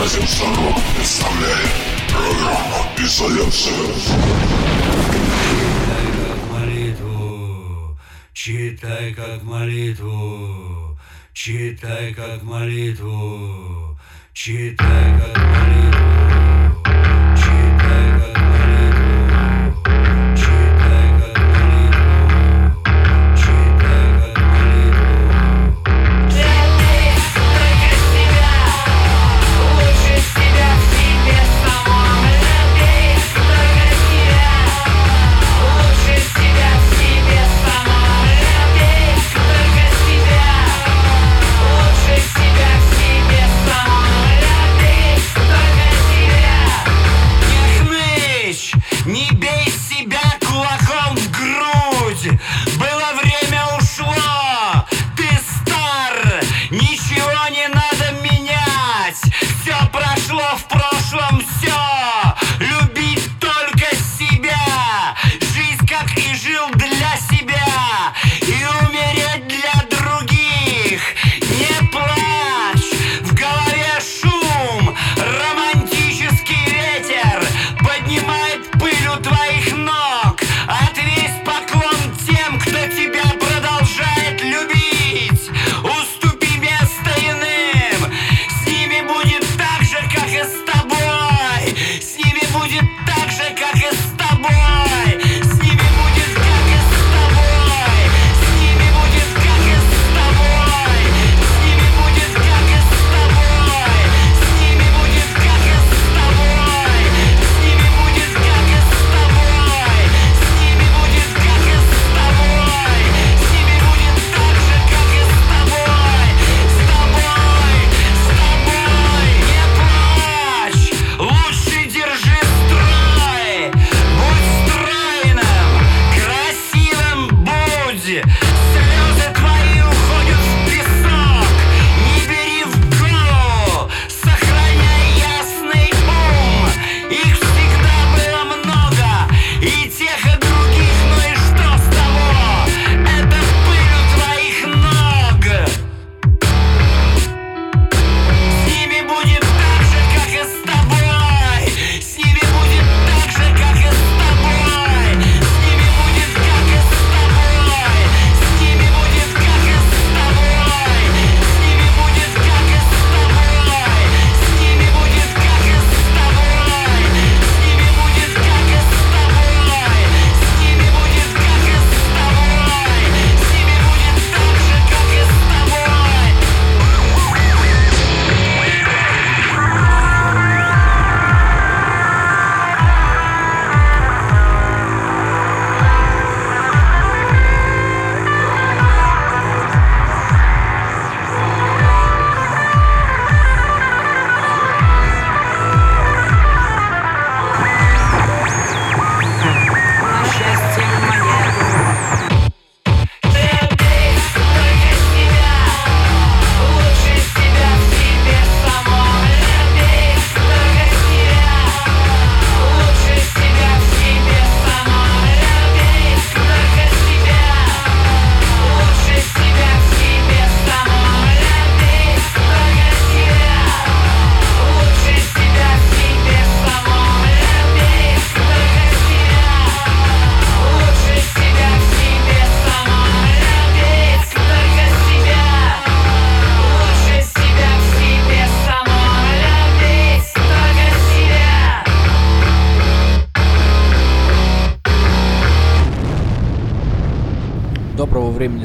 Радио Шарок представляет программу «Изоляция». Читай как молитву, читай как молитву, читай как молитву, читай как молитву.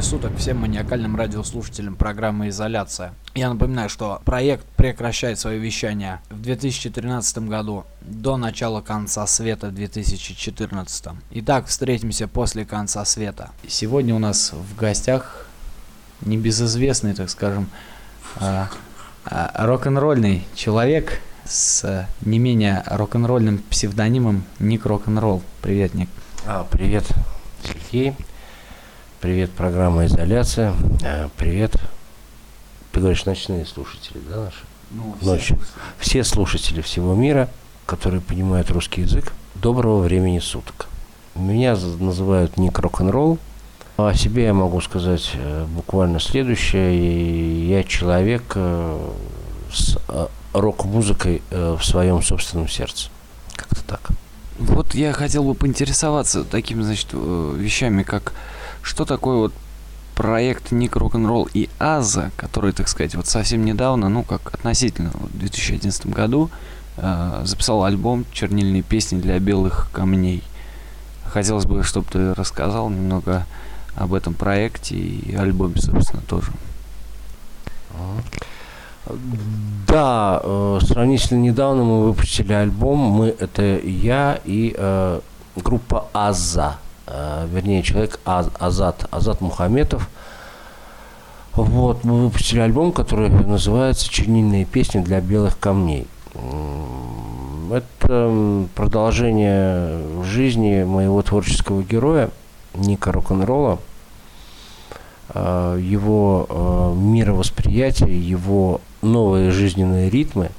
суток всем маниакальным радиослушателям программы «Изоляция». Я напоминаю, что проект прекращает свое вещание в 2013 году до начала конца света в 2014. Итак, встретимся после конца света. Сегодня у нас в гостях небезызвестный, так скажем, э, э, рок-н-ролльный человек с не менее рок-н-ролльным псевдонимом Ник Рок-н-ролл. Привет, Ник. А, привет, Сергей. Привет, программа «Изоляция». Э, привет, ты говоришь, ночные слушатели, да, наши? Ну, Ночью. Все. слушатели всего мира, которые понимают русский язык. Доброго времени суток. Меня называют Ник Рок-н-ролл. О себе я могу сказать э, буквально следующее. Я человек э, с рок-музыкой в своем собственном сердце. Как-то так. Вот я хотел бы поинтересоваться такими, значит, вещами, как что такое вот проект Ник Рок-н-ролл и Аза, который, так сказать, вот совсем недавно, ну как относительно, вот в 2011 году э, записал альбом «Чернильные песни для белых камней». Хотелось бы, чтобы ты рассказал немного об этом проекте и альбоме, собственно, тоже. Да, э, сравнительно недавно мы выпустили альбом. Мы это я и э, группа Аза, вернее человек Аз, Азат, Азат Мухаметов. Вот, мы выпустили альбом, который называется «Чернильные песни для белых камней». Это продолжение жизни моего творческого героя Ника Рок-н-ролла, э, его э, мировосприятие, его новые жизненные ритмы,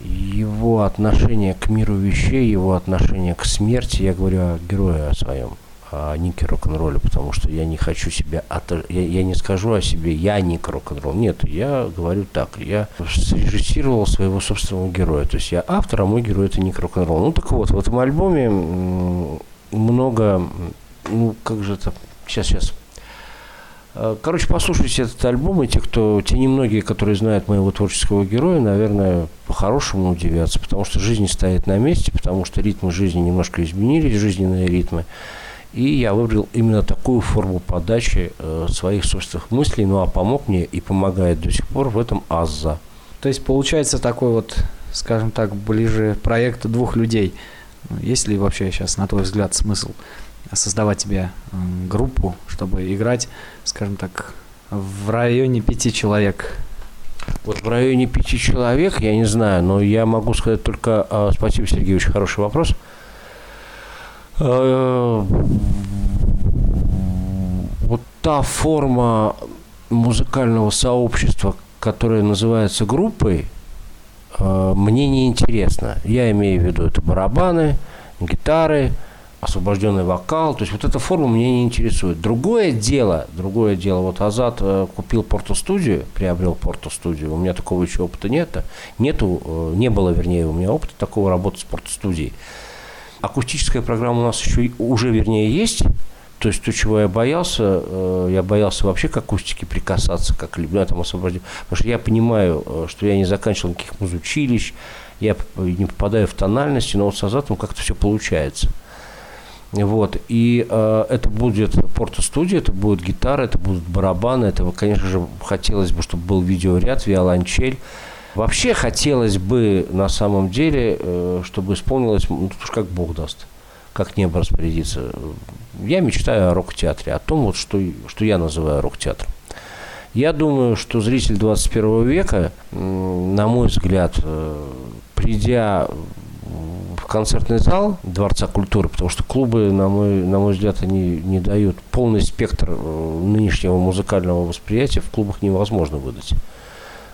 его отношение к миру вещей, его отношение к смерти, я говорю о герое о своем, о Нике рок-н-ролле, потому что я не хочу себя, ото- я, я не скажу о себе, я Ник рок-н-ролл, нет, я говорю так, я срежиссировал своего собственного героя, то есть я автор, а мой герой это Ник рок-н-ролл. Ну так вот, в этом альбоме много, ну как же это, сейчас, сейчас, Короче, послушайте этот альбом, и те, кто, те немногие, которые знают моего творческого героя, наверное, по-хорошему удивятся, потому что жизнь стоит на месте, потому что ритмы жизни немножко изменились, жизненные ритмы. И я выбрал именно такую форму подачи э, своих собственных мыслей, ну а помог мне и помогает до сих пор в этом Азза. То есть получается такой вот, скажем так, ближе проект двух людей. Есть ли вообще сейчас, на твой взгляд, смысл создавать тебе группу, чтобы играть, скажем так, в районе пяти человек? Вот в районе пяти человек, я не знаю, но я могу сказать только... а, спасибо, Сергей, очень хороший вопрос. Э, Вот та форма музыкального сообщества, которая называется группой, э, мне не интересна. Я имею в виду это барабаны, гитары, освобожденный вокал. То есть вот эта форма меня не интересует. Другое дело, другое дело, вот Азат э, купил портостудию, приобрел портостудию. У меня такого еще опыта нет. Нету, э, не было, вернее, у меня опыта такого работы с портостудией. Акустическая программа у нас еще уже, вернее, есть. То есть то, чего я боялся, э, я боялся вообще к акустике прикасаться, как люблю там освобождение. Потому что я понимаю, что я не заканчивал никаких музучилищ, я не попадаю в тональности, но вот с Азатом как-то все получается. Вот. И э, это будет порто-студия, это будет гитара, это будут барабаны. Это, конечно же, хотелось бы, чтобы был видеоряд, виолончель. Вообще хотелось бы, на самом деле, э, чтобы исполнилось, ну, уж как Бог даст, как небо распорядится. Я мечтаю о рок-театре, о том, вот, что, что я называю рок-театром. Я думаю, что зритель 21 века, на мой взгляд, э, придя в концертный зал Дворца культуры, потому что клубы, на мой, на мой взгляд, они не дают полный спектр э, нынешнего музыкального восприятия, в клубах невозможно выдать.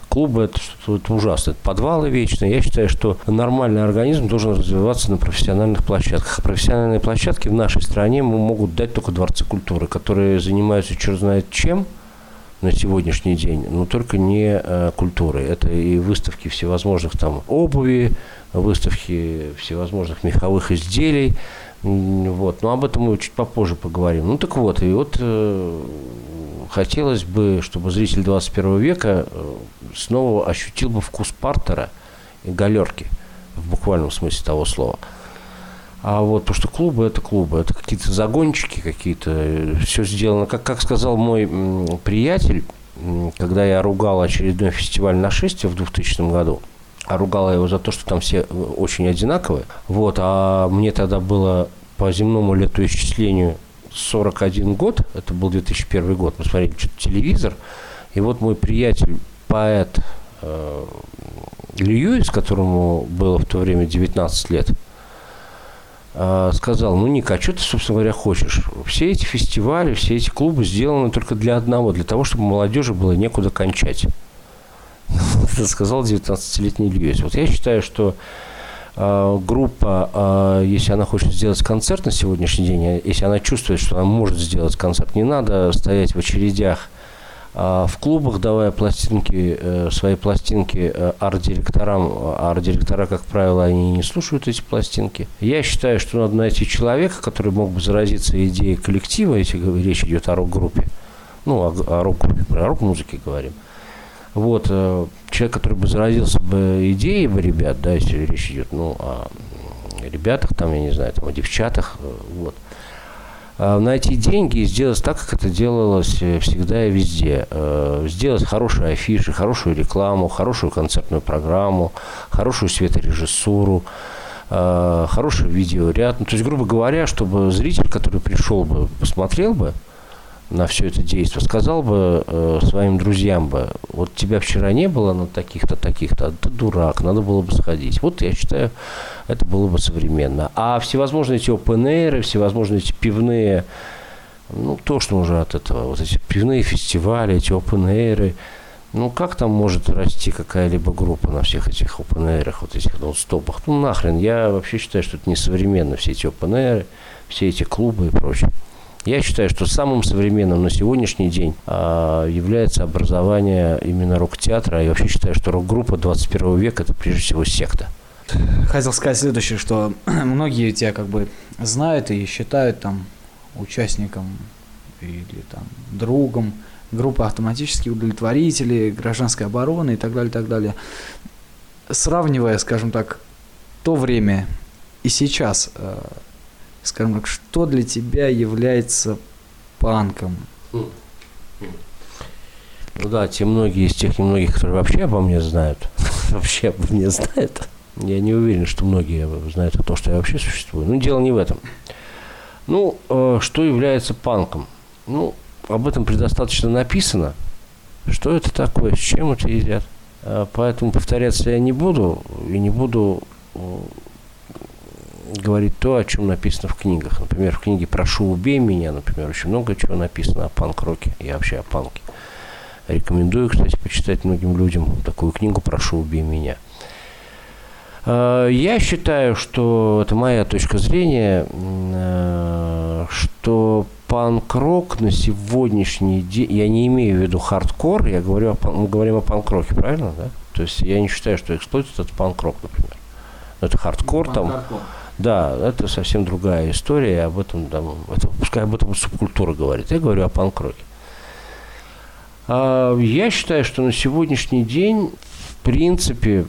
Клубы это это ужасно, это подвалы вечные. Я считаю, что нормальный организм должен развиваться на профессиональных площадках. А профессиональные площадки в нашей стране могут дать только дворцы культуры, которые занимаются черт знает чем на сегодняшний день, но только не э, культурой. Это и выставки всевозможных там обуви, выставки всевозможных меховых изделий. Вот. Но об этом мы чуть попозже поговорим. Ну так вот, и вот э, хотелось бы, чтобы зритель 21 века э, снова ощутил бы вкус партера и галерки в буквальном смысле того слова. А вот то, что клубы это клубы, это какие-то загончики, какие-то все сделано, как, как сказал мой приятель, когда я ругал очередной фестиваль нашествия в 2000 году, а ругал я его за то, что там все э, очень одинаковые. Вот, а мне тогда было по земному летоисчислению 41 год, это был 2001 год, мы смотрели что-то телевизор, и вот мой приятель, поэт э, Льюис, которому было в то время 19 лет, э, сказал, ну, Ника, а что ты, собственно говоря, хочешь? Все эти фестивали, все эти клубы сделаны только для одного, для того, чтобы молодежи было некуда кончать. Это сказал 19-летний Льюис. Вот я считаю, что э, группа, э, если она хочет сделать концерт на сегодняшний день, э, если она чувствует, что она может сделать концерт, не надо стоять в очередях в клубах давая пластинки, э, свои пластинки э, арт-директорам, а арт-директора, как правило, они не слушают эти пластинки. Я считаю, что надо найти человека, который мог бы заразиться идеей коллектива, если речь идет о рок-группе, ну, о, о рок-группе, о рок-музыке говорим. Вот, э, человек, который бы заразился бы идеей бы ребят, да, если речь идет, ну, о ребятах, там, я не знаю, там, о девчатах, вот – а, найти деньги и сделать так, как это делалось э, всегда и везде. Э, сделать хорошие афиши, хорошую рекламу, хорошую концертную программу, хорошую светорежиссуру, э, хороший видеоряд. Ну, то есть, грубо говоря, чтобы зритель, который пришел бы, посмотрел бы, на все это действие, сказал бы э, своим друзьям бы, вот тебя вчера не было на таких-то, таких-то, а ты дурак, надо было бы сходить. Вот я считаю, это было бы современно. А всевозможные эти open всевозможные эти пивные, ну, то, что уже от этого, вот эти пивные фестивали, эти open ну, как там может расти какая-либо группа на всех этих open вот этих нон-стопах? Ну, нахрен, я вообще считаю, что это несовременно, все эти open все эти клубы и прочее. Я считаю, что самым современным на сегодняшний день а, является образование именно рок-театра. Я вообще считаю, что рок-группа 21 века – это прежде всего секта. Хотел сказать следующее, что многие тебя как бы знают и считают там участником или там другом группы автоматических удовлетворителей, гражданской обороны и так далее, так далее. Сравнивая, скажем так, то время и сейчас, э, скажем так, что для тебя является панком? Ну да, те многие из тех немногих, которые вообще обо мне знают, вообще обо мне знают. Я не уверен, что многие знают о том, что я вообще существую. Но дело не в этом. Ну, э, что является панком? Ну, об этом предостаточно написано. Что это такое, с чем это едят. Э, поэтому повторяться я не буду. И не буду говорить то, о чем написано в книгах. Например, в книге «Прошу, убей меня», например, очень много чего написано о панк-роке и вообще о панке. Рекомендую, кстати, почитать многим людям такую книгу «Прошу, убей меня». А, я считаю, что это моя точка зрения, а, что панк-рок на сегодняшний день, я не имею в виду хардкор, я говорю, о, мы говорим о панк-роке, правильно, да? То есть я не считаю, что Exploited это панк-рок, например. Это хардкор ну, там. Да, это совсем другая история, об этом, там, это, пускай об этом субкультура говорит. Я говорю о панк-роке. А, я считаю, что на сегодняшний день, в принципе,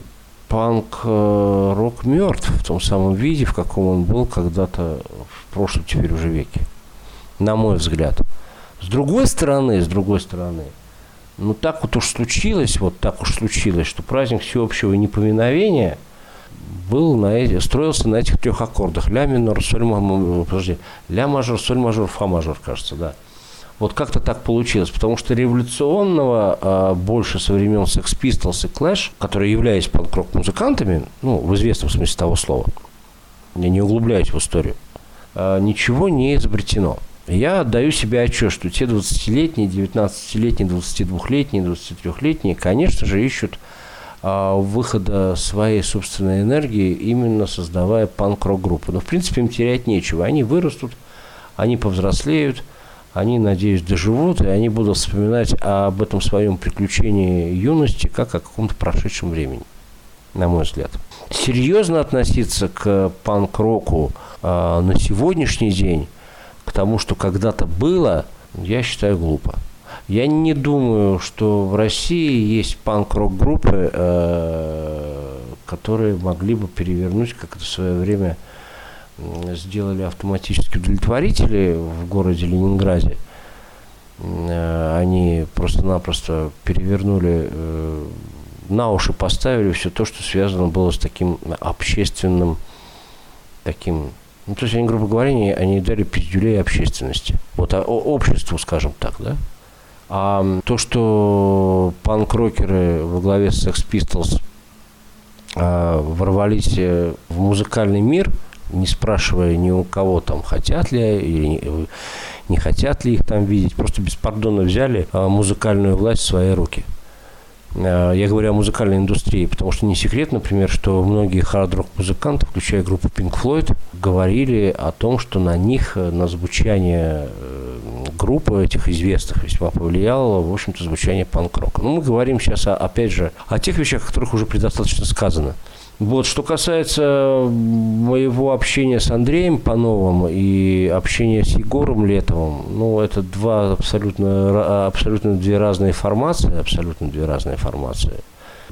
панк-рок мертв в том самом виде, в каком он был когда-то в прошлом теперь уже веке. На мой взгляд. С другой стороны, с другой стороны, ну так вот уж случилось, вот так уж случилось, что праздник всеобщего непоминовения – был на строился на этих трех аккордах. Ля минор, соль мажор, подожди, ля мажор, соль мажор, фа мажор, кажется, да. Вот как-то так получилось, потому что революционного а, больше со времен Sex Pistols и Clash, которые являлись панк музыкантами, ну, в известном смысле того слова, я не углубляюсь в историю, а, ничего не изобретено. Я отдаю себе отчет, что те 20-летние, 19-летние, 22-летние, 23-летние, конечно же, ищут выхода своей собственной энергии, именно создавая панк-рок-группу. Но, в принципе, им терять нечего. Они вырастут, они повзрослеют, они, надеюсь, доживут, и они будут вспоминать об этом своем приключении юности как о каком-то прошедшем времени, на мой взгляд. Серьезно относиться к панк-року э, на сегодняшний день, к тому, что когда-то было, я считаю глупо. Я не думаю, что в России есть панк-рок группы, э, которые могли бы перевернуть, как это в свое время сделали автоматические удовлетворители в городе Ленинграде. Э, они просто-напросто перевернули, э, на уши поставили все то, что связано было с таким общественным, таким ну, то есть они, грубо говоря, они, они дали пиздюлей общественности. Вот а, обществу, скажем так, да? А то, что панк-рокеры во главе с Sex Pistols а, ворвались э, в музыкальный мир, не спрашивая ни у кого там, хотят ли или не, э, не хотят ли их там видеть, просто беспардонно взяли а, музыкальную власть в свои руки. А, я говорю о музыкальной индустрии, потому что не секрет, например, что многие хард-рок музыканты, включая группу Pink Floyd, говорили о том, что на них, э, на звучание групп этих известных весьма повлияло, в общем-то, звучание панк-рока. Ну, мы говорим сейчас, опять же, о тех вещах, о которых уже предостаточно сказано. Вот, что касается моего общения с Андреем Пановым и общения с Егором Летовым, ну, это два абсолютно, абсолютно две разные формации, абсолютно две разные формации.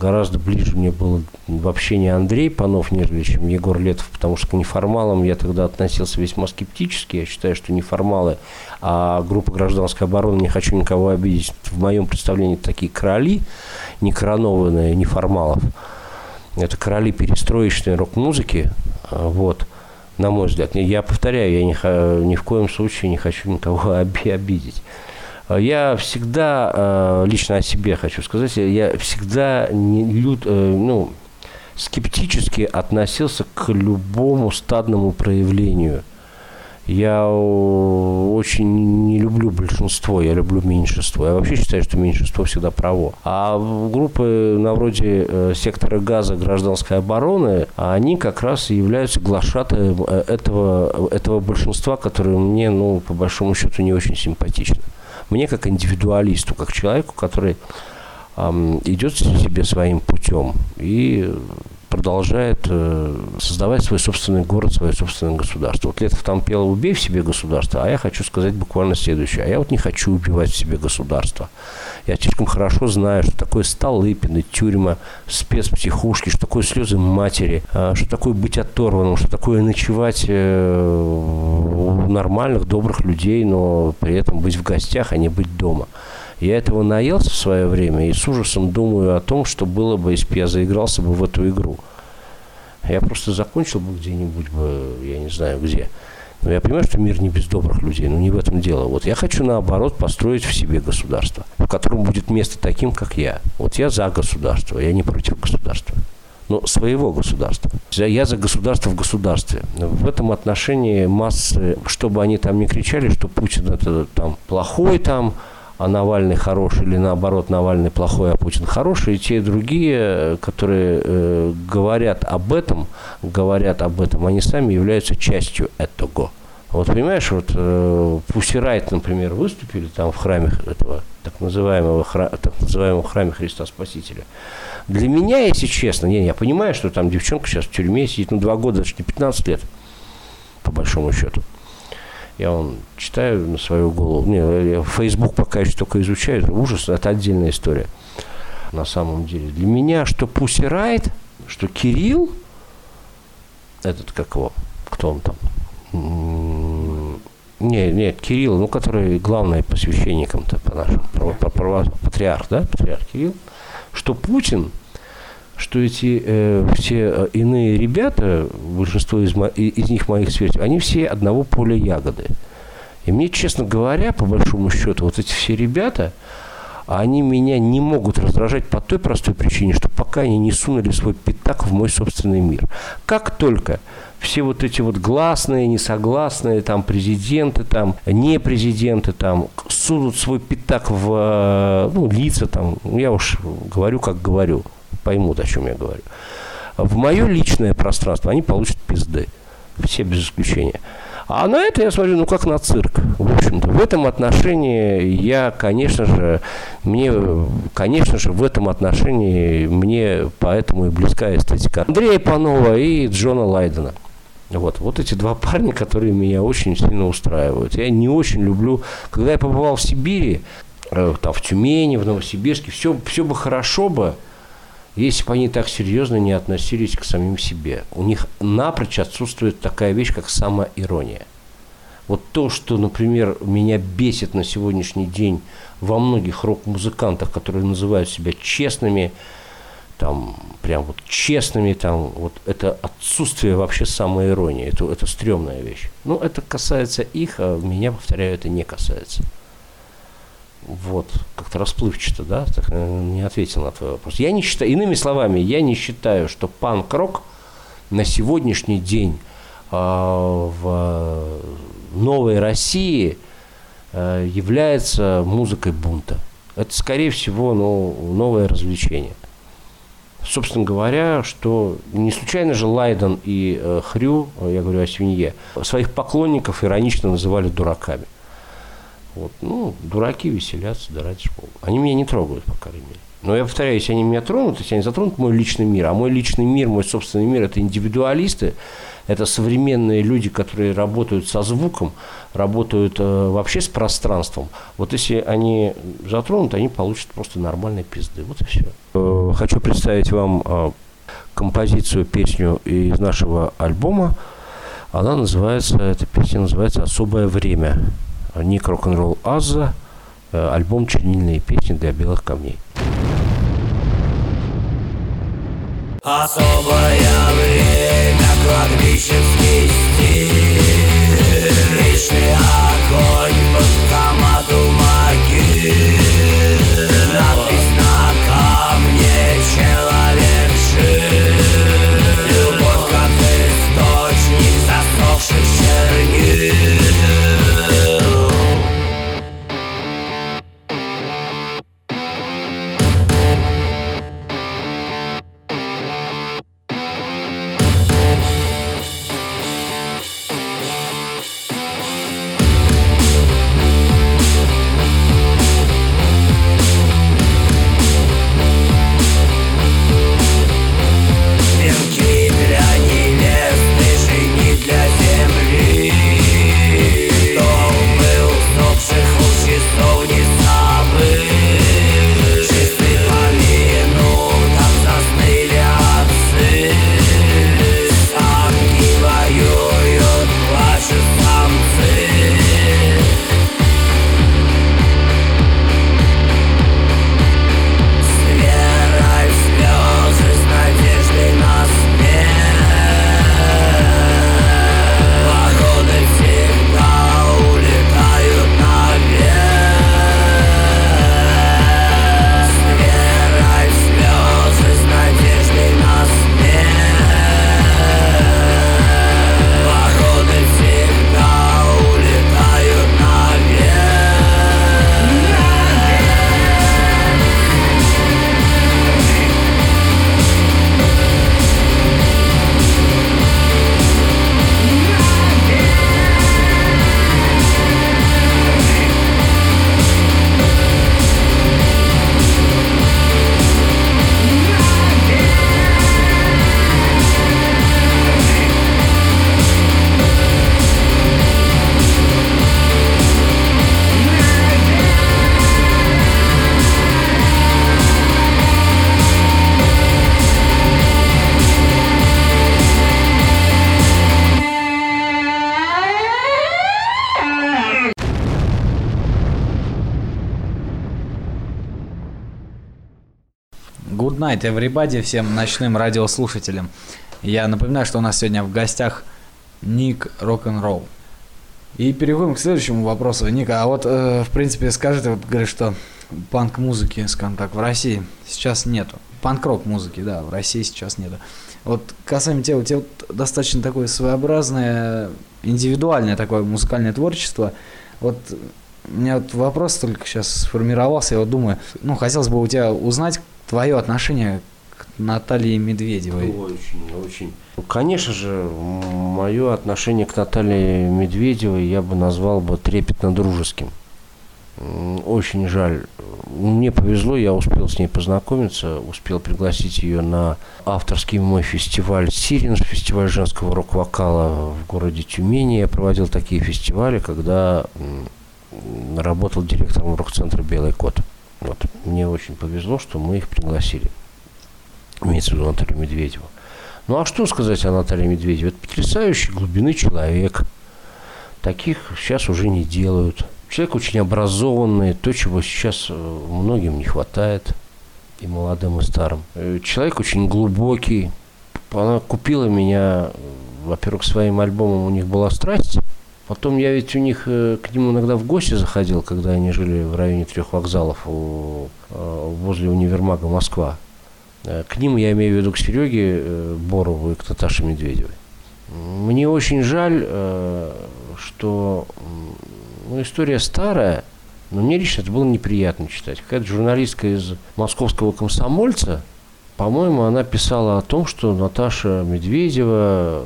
Гораздо ближе мне было в общении Андрей Панов, нежели чем Егор Летов, потому что к неформалам я тогда относился весьма скептически. Я считаю, что неформалы, а группа гражданской обороны, не хочу никого обидеть, в моем представлении такие короли, не коронованные неформалов. Это короли перестроечной рок-музыки, вот, на мой взгляд. Я повторяю, я ни, ни в коем случае не хочу никого оби- обидеть. А Я всегда, э, лично о себе хочу сказать, я всегда не лют, э, ну, скептически относился к любому стадному проявлению. Я очень не люблю большинство, я люблю меньшинство. Я вообще считаю, что меньшинство всегда право. А группы на вроде э, сектора газа гражданской обороны, они как раз и являются глашатаем э, этого, этого большинства, которое мне, ну, по большому счету, не очень симпатично. Мне как индивидуалисту, как человеку, который идет себе своим путем и продолжает э, создавать свой собственный город, свое собственное государство. Вот Летов там пел «Убей в себе государство», а я хочу сказать буквально следующее. А я вот не хочу убивать в себе государство. Я слишком хорошо знаю, что такое Столыпины, тюрьма, спецпсихушки, что такое слезы матери, а, что такое быть оторванным, что такое ночевать э, у нормальных, добрых людей, но при этом быть в гостях, а не быть дома. Я этого наелся в свое время и с ужасом думаю о том, что было бы, если бы я заигрался бы в эту игру. Я просто закончил бы где-нибудь бы, я не знаю где. Но я понимаю, что мир не без добрых людей, но не в этом дело. Вот я хочу, наоборот, построить в себе государство, в котором будет место таким, как я. Вот я за государство, я не против государства. Но своего государства. Я- за государство в государстве. В этом отношении массы, чтобы они там не кричали, что Путин это там плохой там, а Навальный хороший, или наоборот, Навальный плохой, а Путин хороший, и те и другие, которые э, говорят об этом, говорят об этом, они сами являются частью этого. Вот понимаешь, вот э, Riot, например, выступили там в храме этого так называемого, хра- так называемого храме Христа Спасителя. Для меня, если честно, не, я понимаю, что там девчонка сейчас в тюрьме сидит, ну, два года, ж не 15 лет, по большому счету. Я вон читаю на свою голову. Не, я Facebook пока еще только изучаю. Это ужас, это отдельная история. На самом деле. Для меня, что Pussy Riot, что Кирилл, этот как его, кто он там? Не, нет, Кирилл, ну, который главный по священникам-то, по нашим, патриарх, да, патриарх Кирилл, что Путин, что эти э, все э, иные ребята, большинство из, из них моих сверстников, они все одного поля ягоды. И мне, честно говоря, по большому счету, вот эти все ребята, они меня не могут раздражать по той простой причине, что пока они не сунули свой пятак в мой собственный мир. Как только все вот эти вот гласные, несогласные, там, президенты, там, не президенты, там, сунут свой пятак в, э, ну, лица, там, я уж говорю, как говорю, поймут, о чем я говорю. В мое личное пространство они получат пизды. Все без исключения. А на это я смотрю, ну, как на цирк. В общем-то, в этом отношении я, конечно же, мне, конечно же, в этом отношении мне поэтому и близка эстетика Андрея Панова и Джона Лайдена. Вот, вот эти два парня, которые меня очень сильно устраивают. Я не очень люблю, когда я побывал в Сибири, э, там в Тюмени, в Новосибирске, все, все бы хорошо бы, если бы они так серьезно не относились к самим себе. У них напрочь отсутствует такая вещь, как самоирония. Вот то, что, например, меня бесит на сегодняшний день во многих рок-музыкантах, которые называют себя честными, там, прям вот честными, там, вот это отсутствие вообще самоиронии, это, это стрёмная вещь. Ну, это касается их, а меня, повторяю, это не касается. Вот, как-то расплывчато, да, так, э, не ответил на твой вопрос. Я не считаю, иными словами, я не считаю, что панк-рок на сегодняшний день а, в новой России а, является музыкой бунта. Это, скорее всего, ну, новое развлечение. Собственно говоря, что не случайно же Лайден и э, Хрю, э, я говорю о свинье, своих поклонников иронично называли дураками. Вот, ну, дураки веселятся, да ради. Они меня не трогают, по крайней мере. Но я повторяю, если они меня тронут, если они затронут мой личный мир, а мой личный мир, мой собственный мир – это индивидуалисты, это современные люди, которые работают со звуком, работают э, вообще с пространством. Вот если они затронут, они получат просто нормальные пизды. Вот и все. Э, хочу представить вам э, композицию, песню из нашего альбома. Она называется, эта песня называется «Особое время». Ник Рок-н-ролл Аза, э, альбом «Чернильные песни для белых камней». Особое время, кладбищенский стиль Личный огонь, банкомату могил night, everybody, всем ночным радиослушателям. Я напоминаю, что у нас сегодня в гостях Ник Рок-н-ролл. И переходим к следующему вопросу. Ника, а вот, э, в принципе, скажи, ты вот говоришь, что панк-музыки, скажем так, в России сейчас нету. Панк-рок музыки, да, в России сейчас нету. Вот касаемо тебя, у тебя вот достаточно такое своеобразное, индивидуальное такое музыкальное творчество. Вот у меня вот вопрос только сейчас сформировался, я вот думаю, ну, хотелось бы у тебя узнать твое отношение к Наталье Медведевой. Очень, очень. Конечно же, мое отношение к Наталье Медведевой я бы назвал бы трепетно-дружеским. Очень жаль. Мне повезло, я успел с ней познакомиться, успел пригласить ее на авторский мой фестиваль «Сиренж», фестиваль женского рок-вокала в городе Тюмени. Я проводил такие фестивали, когда работал директором рок-центра «Белый кот». Вот. Мне очень повезло, что мы их пригласили. Имеется в виду Наталью Медведеву. Ну а что сказать о Наталье Медведевой? Это потрясающий глубины человек. Таких сейчас уже не делают. Человек очень образованный, то, чего сейчас э, многим не хватает, и молодым, и старым. Э, Человек очень глубокий. Она купила меня, э, во-первых, своим альбомом «У них была страсть». Потом я ведь у них э, к ним иногда в гости заходил, когда они жили в районе трех вокзалов у, э, возле универмага Москва. Э, К ним я имею в виду к Сереге Борову и к Наташе Медведевой. Мне очень жаль, что ну, история старая, но мне лично это было неприятно читать. Какая-то журналистка из московского комсомольца, по-моему, она писала о том, что Наташа Медведева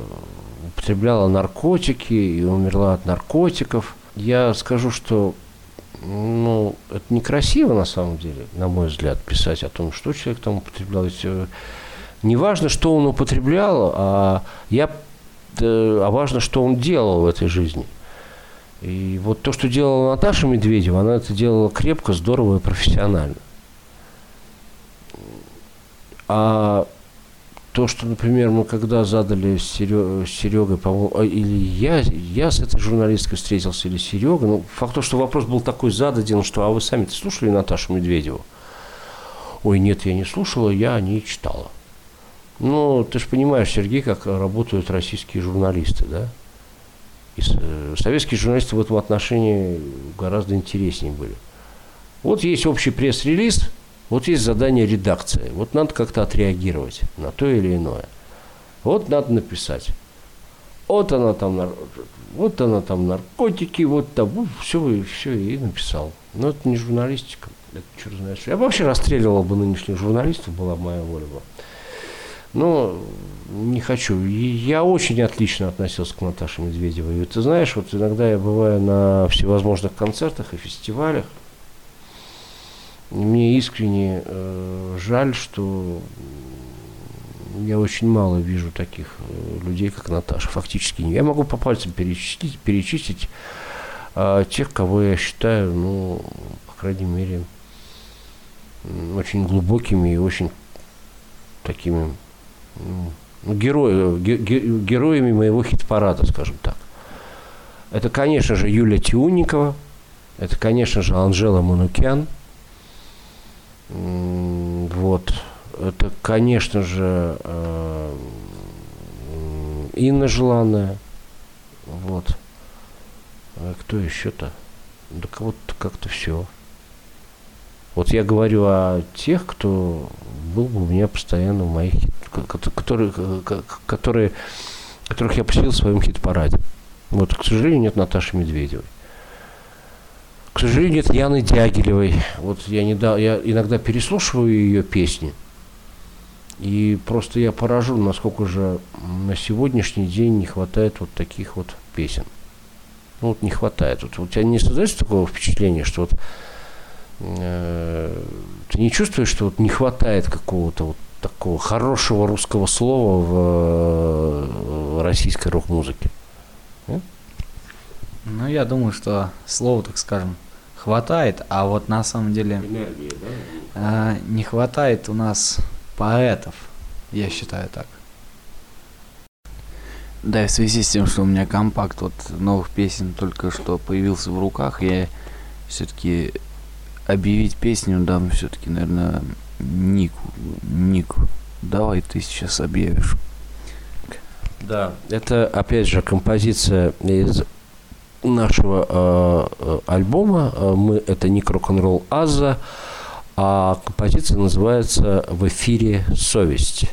употребляла наркотики и умерла от наркотиков. Я скажу, что ну, это некрасиво на самом деле, на мой взгляд, писать о том, что человек там употреблял. Ведь, э, не важно, что он употреблял, а, я, э, а важно, что он делал в этой жизни. И вот то, что делала Наташа Медведева, она это делала крепко, здорово и профессионально. А то, что, например, мы когда задали с Серегой, по-моему, а, или я, я с этой журналисткой встретился, или Серега, ну, факт то, что вопрос был такой зададен, что, а вы сами-то слушали Наташу Медведеву? Ой, нет, я не слушала, я не читала. Ну, ты же понимаешь, Сергей, как работают российские журналисты, да? И советские журналисты в этом отношении гораздо интереснее были. Вот есть общий пресс-релиз, вот есть задание редакции. Вот надо как-то отреагировать на то или иное. Вот надо написать. Вот она там, вот она там наркотики, вот там, все, все, и написал. Но это не журналистика. Это что знаешь. Я вообще расстреливал бы нынешних журналистов, была моя воля. Была. Но не хочу. И я очень отлично относился к Наташе Медведевой. И ты знаешь, вот иногда я бываю на всевозможных концертах и фестивалях. Мне искренне э, жаль, что я очень мало вижу таких э, людей, как Наташа. Фактически Я могу по пальцам перечислить, перечислить э, тех, кого я считаю, ну, по крайней мере, очень глубокими и очень такими ну, герои, ге, героями моего хит-парада, скажем так. Это, конечно же, Юлия Тиунникова, это, конечно же, Анжела Манукян. Вот. Это, конечно же, э, Инна Желанная. Вот. А кто еще-то? Да вот как-то все. Вот я говорю о тех, кто был бы у меня постоянно в моих которые, которые, которых я посетил в своем хит-параде. Вот, к сожалению, нет Наташи Медведевой. К сожалению, нет Яны Дягилевой. Вот я, не да, я иногда переслушиваю ее песни. И просто я поражен, насколько же на сегодняшний день не хватает вот таких вот песен. Ну вот не хватает. Вот, у тебя не создается такого впечатления, что вот э, ты не чувствуешь, что вот не хватает какого-то вот такого хорошего русского слова в, в российской рок-музыке? Ну, я думаю, что слова, так скажем, хватает, а вот на самом деле Энергии, да? э, не хватает у нас поэтов, я считаю так. Да, и в связи с тем, что у меня компакт вот новых песен только что появился в руках, я все-таки объявить песню дам все-таки, наверное, Нику. Нику. Давай ты сейчас объявишь. Да, это опять же композиция из нашего э, э альбома. Э, мы это Ник Рок-н-ролл Аза, а композиция называется «В эфире совесть».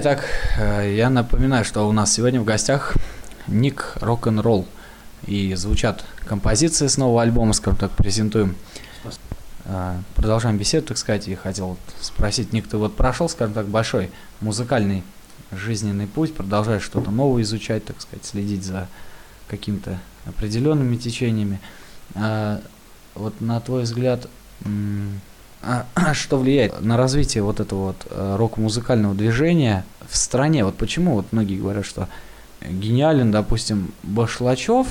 Итак, э, я напоминаю, что у нас сегодня в гостях Ник Рок-н-ролл. И звучат композиции с нового альбома, скажем так, презентуем. Э, Продолжаем беседу, так сказать, и хотел спросить, Ник, ты вот прошел, скажем так, большой музыкальный жизненный путь, продолжаешь что-то новое изучать, так сказать, следить за какими-то определенными течениями. А, вот на твой взгляд, что влияет на развитие вот этого вот э, рок-музыкального движения в стране? Вот почему вот многие говорят, что гениален, допустим, Башлачев,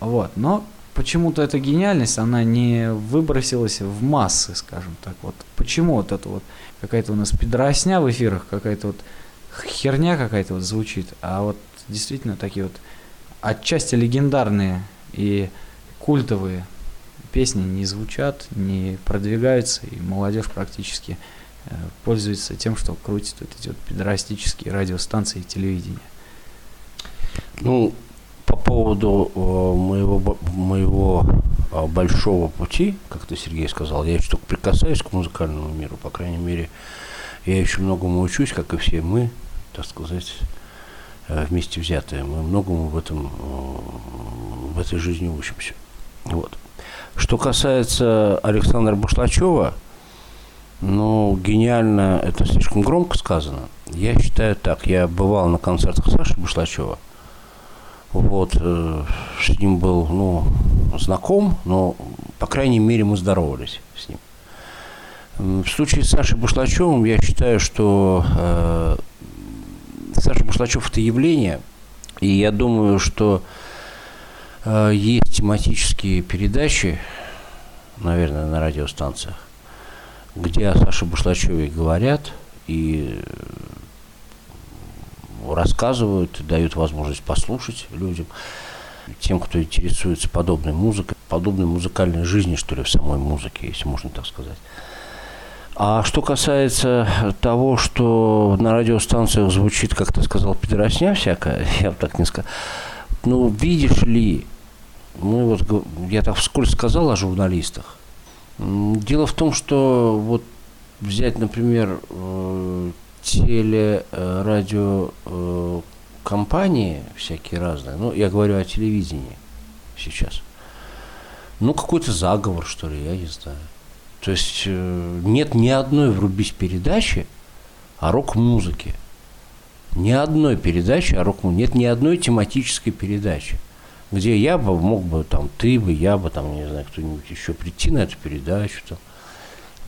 вот, но почему-то эта гениальность, она не выбросилась в массы, скажем так. Вот почему вот это вот какая-то у нас пидоросня в эфирах, какая-то вот херня какая-то вот звучит, а вот действительно такие вот отчасти легендарные и культовые песни не звучат, не продвигаются, и молодежь практически э, пользуется тем, что крутит вот эти вот пидорастические радиостанции и телевидение. Ну, по поводу э, моего, моего э, большого пути, как ты, Сергей, сказал, я еще только прикасаюсь к музыкальному миру, по крайней мере, я еще многому учусь, как и все мы, так сказать, э, вместе взятые. Мы многому в, этом, в этой жизни учимся. Вот. Что касается Александра Башлачева, ну, гениально, это слишком громко сказано. Я считаю так, я бывал на концертах Саши Башлачева, вот, э, с ним был, ну, знаком, но, по крайней мере, мы здоровались с ним. В случае с Сашей Башлачевым я считаю, что э, Саша Башлачев – это явление, и я думаю, что есть тематические передачи, наверное, на радиостанциях, где о Саше Башлачеве говорят и э, рассказывают, дают возможность послушать людям, тем, кто интересуется подобной музыкой, подобной музыкальной жизни, что ли, в самой музыке, если можно так сказать. А что касается того, что на радиостанциях звучит, как ты сказал, пидоросня всякая, я бы так не сказал. Ну, видишь ли, мы вот, г- я так вскользь сказал о журналистах. Дело в том, что вот взять, например, э, теле, э, э, всякие разные, ну, я говорю о телевидении сейчас. Ну, какой-то заговор, что ли, я не знаю. То есть нет ни одной врубись передачи о рок-музыке. Ни одной передачи о рок-музыке. Нет ни одной тематической передачи, где я бы мог бы, там, ты бы, я бы, там, не знаю, кто-нибудь еще прийти на эту передачу, там,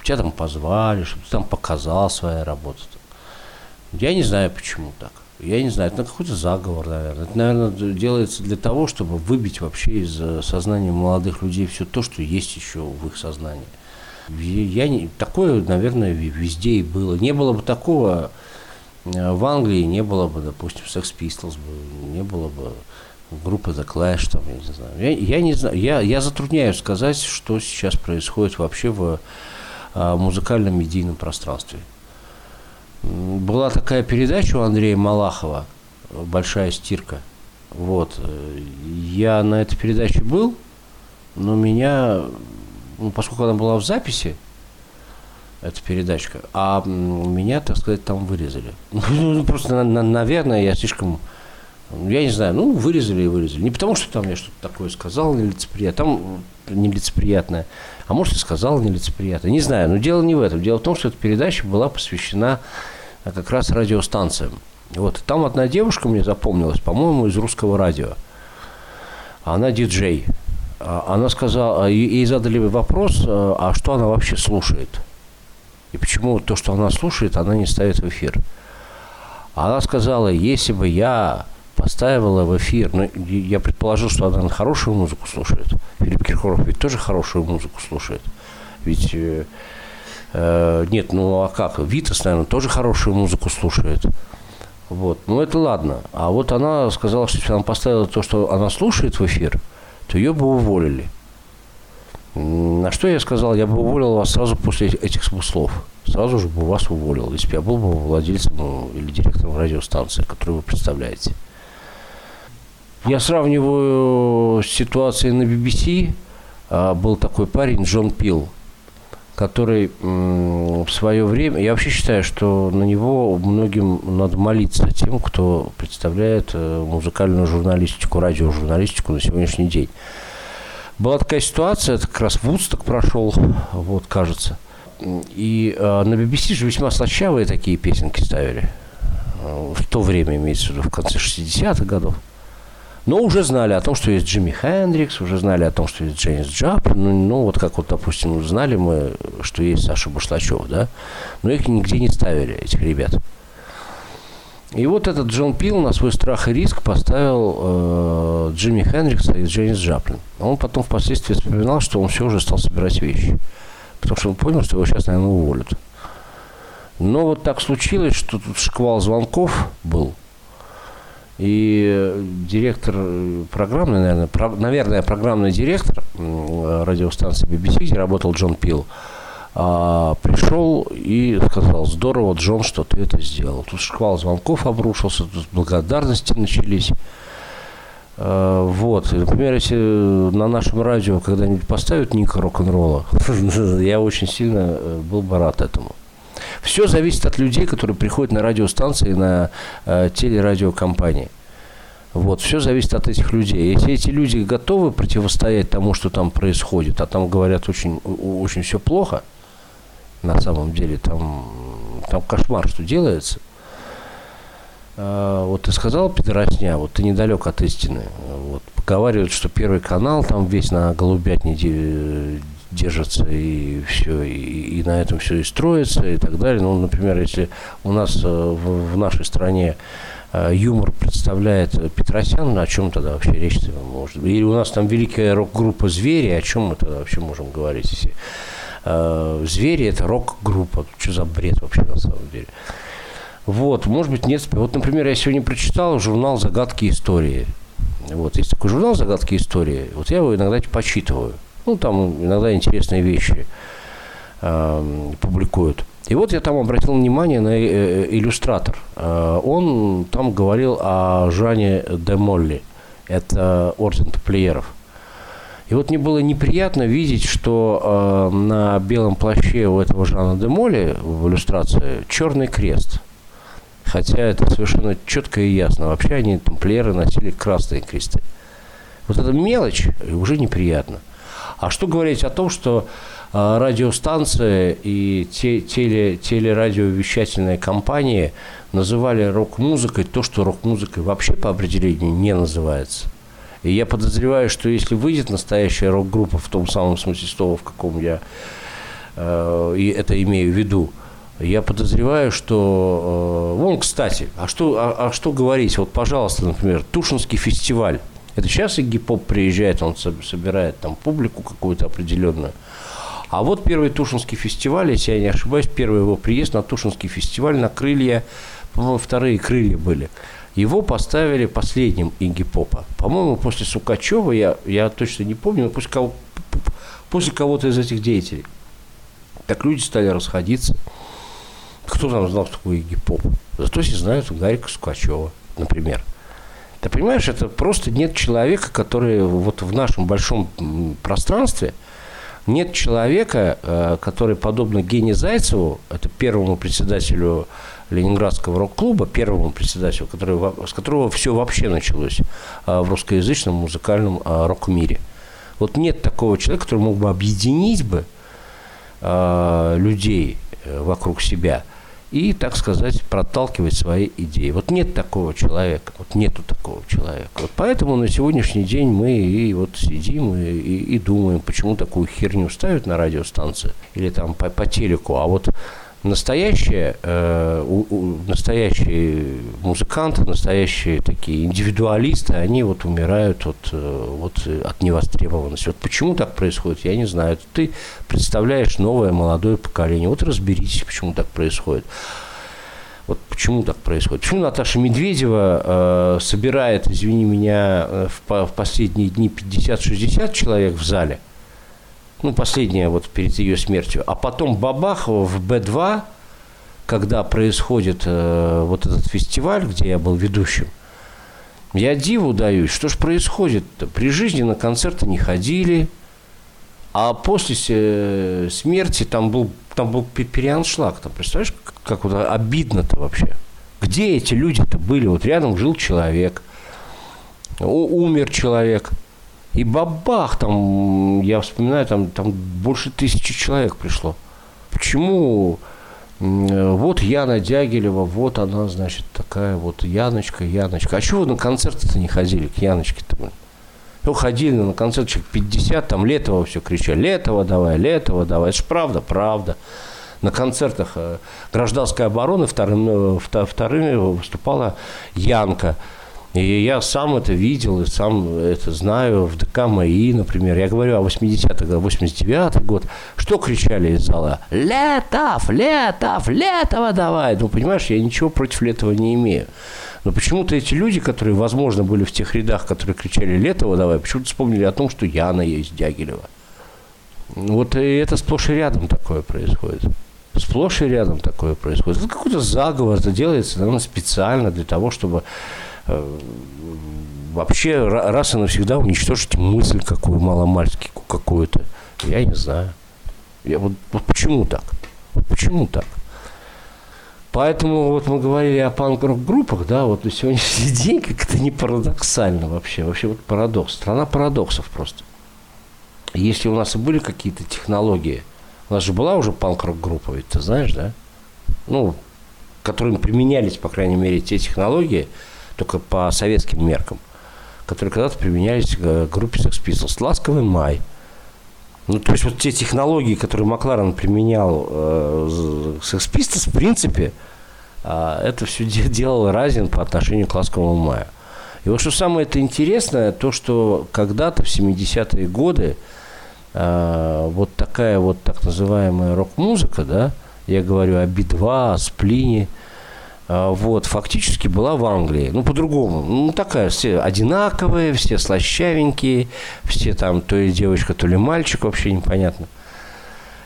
тебя там позвали, чтобы ты там показал свою работу. там. Я не знаю, почему так. Я не знаю, это какой-то заговор, наверное. Это, наверное, делается для того, чтобы выбить вообще из э, сознания молодых людей все то, что есть еще в их сознании. Я не, такое, наверное, везде и было. Не было бы такого э, в Англии, не было бы, допустим, Sex Pistols, бы, не было бы группы The Clash, там, я не знаю. Я, я не знаю, я, я затрудняюсь сказать, что сейчас происходит вообще в э, музыкальном медийном пространстве. Была такая передача у Андрея Малахова «Большая стирка». Вот. э, Я на этой передаче был, но меня, ну, поскольку она была в записи, эта передачка, а меня, так сказать, там вырезали. Ну, просто, на- на- наверное, я слишком, я не знаю, ну, вырезали и вырезали. Не потому, что там я что-то такое сказал нелицеприятное, там нелицеприятное, а может, и сказал нелицеприятное. Не знаю, но дело не в этом. Дело в том, что эта передача была посвящена а, как раз радиостанциям. Вот, там одна девушка мне запомнилась, по-моему, из русского радио. Она диджей. А, Она сказала, а, ей ей задали вопрос, а а что она вообще слушает. И почему то, что она слушает, она не ставит в эфир. Она сказала, если бы я поставила в эфир, ну, и я предположил, что она хорошую музыку слушает. Филипп Киркоров ведь тоже хорошую музыку слушает. Ведь э, э, нет, ну а как? Витас, наверное, тоже хорошую музыку слушает. Вот. Ну это ладно. А вот она сказала, что если она поставила то, что она слушает в эфир, то ее бы уволили. На что я сказал, я бы уволил вас сразу после эти- этих слов. Сразу же бы вас уволил, если бы я был бы владельцем ну, или директором радиостанции, которую вы представляете. Я сравниваю с ситуацией на BBC. А, Был такой парень Джон Пил, который в свое время, я вообще считаю, что на него многим надо молиться, тем, кто представляет э, музыкальную журналистику, радиожурналистику на сегодняшний день. Была такая ситуация, это как раз Вудсток прошел, вот, кажется. И э, на BBC же весьма слащавые такие песенки ставили. Э, в то время, имеется в виду, в конце 60-х годов. Но уже знали о том, что есть Джимми Хендрикс, уже знали о том, что есть Джеймс Джаплин. Ну, ну, вот как вот, допустим, знали мы, что есть Саша Башлачев, да? Но их нигде не ставили, этих ребят. И вот этот Джон Пил на свой страх и риск поставил э, Джимми Хендрикса и Джеймс Джаплин. Он потом впоследствии вспоминал, что он все уже стал собирать вещи. Потому что он понял, что его сейчас, наверное, уволят. Но вот так случилось, что тут шквал звонков был. И директор программный, наверное, про, наверное, программный директор радиостанции BBC, где работал Джон Пил, а, пришел и сказал, здорово, Джон, что ты это сделал. Тут шквал звонков обрушился, тут благодарности начались. Вот, например, если на нашем радио когда-нибудь поставят Ника рок-н-ролла, я очень сильно э, был бы рад этому. Все зависит от людей, которые приходят на радиостанции, на э, телерадиокомпании. Вот, все зависит от этих людей. Если эти люди готовы противостоять тому, что там происходит, а там говорят очень, очень все плохо, на самом деле, там, там кошмар, что делается. А, вот ты сказал, пидоросня, вот ты недалек от истины. Вот, поговаривают, что Первый канал там весь на голубятне держится и все, и, и на этом все и строится и так далее. Ну, например, если у нас э, в, в нашей стране э, юмор представляет Петросян, о чем тогда вообще речь может быть? Или у нас там великая рок-группа «Звери», о чем мы тогда вообще можем говорить? Если э, «Звери» — это рок-группа, что за бред вообще на самом деле? Вот, может быть, нет. Вот, например, я сегодня прочитал журнал «Загадки истории». Вот, есть такой журнал «Загадки истории». Вот я его иногда почитываю. Ну, там иногда интересные вещи э, публикуют. И вот я там обратил внимание на э, э, иллюстратор. Э, он там говорил о Жане де Молли. Это орден тамплиеров. И вот мне было неприятно видеть, что э, на белом плаще у этого Жана де Молли в иллюстрации черный крест. Хотя это совершенно четко и ясно. Вообще они, тамплиеры, носили красные кресты. Вот эта мелочь уже неприятно. А что говорить о том, что э, радиостанции и те, теле, телерадиовещательные компании называли рок-музыкой то, что рок-музыкой вообще по определению не называется. И я подозреваю, что если выйдет настоящая рок-группа в том самом смысле слова, в каком я э, и это имею в виду, я подозреваю, что... Э, вон, кстати, а что, а, а что говорить? Вот, пожалуйста, например, Тушинский фестиваль. Это сейчас и гип-поп приезжает, он собирает там публику какую-то определенную. А вот первый Тушинский фестиваль, если я не ошибаюсь, первый его приезд на Тушинский фестиваль на крылья, по-моему, вторые крылья были. Его поставили последним Игги Попа. По-моему, после Сукачева, я, я точно не помню, но после, кого, после кого-то из этих деятелей. Так люди стали расходиться. Кто там знал, что такое Игги Поп? Зато все знают Гарика Сукачева, например. Ты понимаешь, это просто нет человека, который вот в нашем большом пространстве, нет человека, э, который, подобно Гене Зайцеву, это первому председателю Ленинградского рок-клуба, первому председателю, который, с которого все вообще началось э, в русскоязычном музыкальном э, рок-мире. Вот нет такого человека, который мог бы объединить бы людей вокруг себя – и, так сказать, проталкивать свои идеи. Вот нет такого человека, вот нету такого человека. Вот поэтому на сегодняшний день мы и вот сидим и, и, и думаем, почему такую херню ставят на радиостанции или там по, по телеку, а вот настоящие, э, настоящие музыканты, настоящие такие индивидуалисты, они вот умирают от, э, вот, от невостребованности. Вот почему так происходит, я не знаю. Ты представляешь новое молодое поколение. Вот разберитесь, почему так происходит. Вот почему так происходит? Почему Наташа Медведева э, собирает, извини меня, э, в, в последние дни 50-60 человек в зале – ну, последняя вот перед ее смертью, а потом бабах в Б2, когда происходит э, вот этот фестиваль, где я был ведущим, я диву даюсь, что ж происходит -то? При жизни на концерты не ходили, А после смерти там был, там был пе- переаншлаг. Там, представляешь, как, вот обидно-то вообще. Где эти люди-то были? Вот рядом жил человек, умер человек. И бабах, там, я вспоминаю, там, там больше тысячи человек пришло. Почему э, вот Яна Дягилева, вот она, значит, такая вот Яночка, Яночка. А чего вы на концерты-то не ходили к Яночке-то? Ну, ходили на концерт человек 50, там Летова все кричали, Летова давай, Летова давай. Это ж правда, правда. На концертах э, гражданской обороны вторым, э, вто- вторыми выступала Янка. И я сам это видел, и сам это знаю в ДК МАИ, например. Я говорю о 80-х, 89-й год. Что кричали из зала? Летов, Летов, Летова давай. Ну, понимаешь, я ничего против Летова не имею. Но почему-то эти люди, которые, возможно, были в тех рядах, которые кричали Летова давай, почему-то вспомнили о том, что Яна есть Дягилева. Ну, Вот и это сплошь и рядом такое происходит. Сплошь и рядом такое происходит. Это какой-то заговор, это делается, наверное, специально для того, чтобы вообще ра- раз и навсегда уничтожить мысль какую маломальски какую-то. Я не знаю. Я вот, вот почему так? Вот почему так? Поэтому вот мы говорили о панк-рок-группах, да, вот на сегодняшний день как-то не парадоксально вообще. Вообще вот парадокс. Страна парадоксов просто. Если у нас и были какие-то технологии, у нас же была уже панк-рок-группа, ведь ты знаешь, да? Ну, которым применялись, по крайней мере, те технологии, только по советским меркам, которые когда-то применялись к группе Sex Pistols. «Ласковый май». Ну, то есть вот те технологии, которые Макларен применял э, Sex Pistols, в принципе, а, это все делал Разин по отношению к «Ласковому маю». И вот что самое это интересное, то, что когда-то в 70-е годы а, вот такая вот так называемая рок-музыка, да, я говорю о Би-2, о Сплине, вот, фактически была в Англии. Ну, по-другому. Ну, такая, все одинаковые, все слащавенькие, все там, то ли девочка, то ли мальчик, вообще непонятно.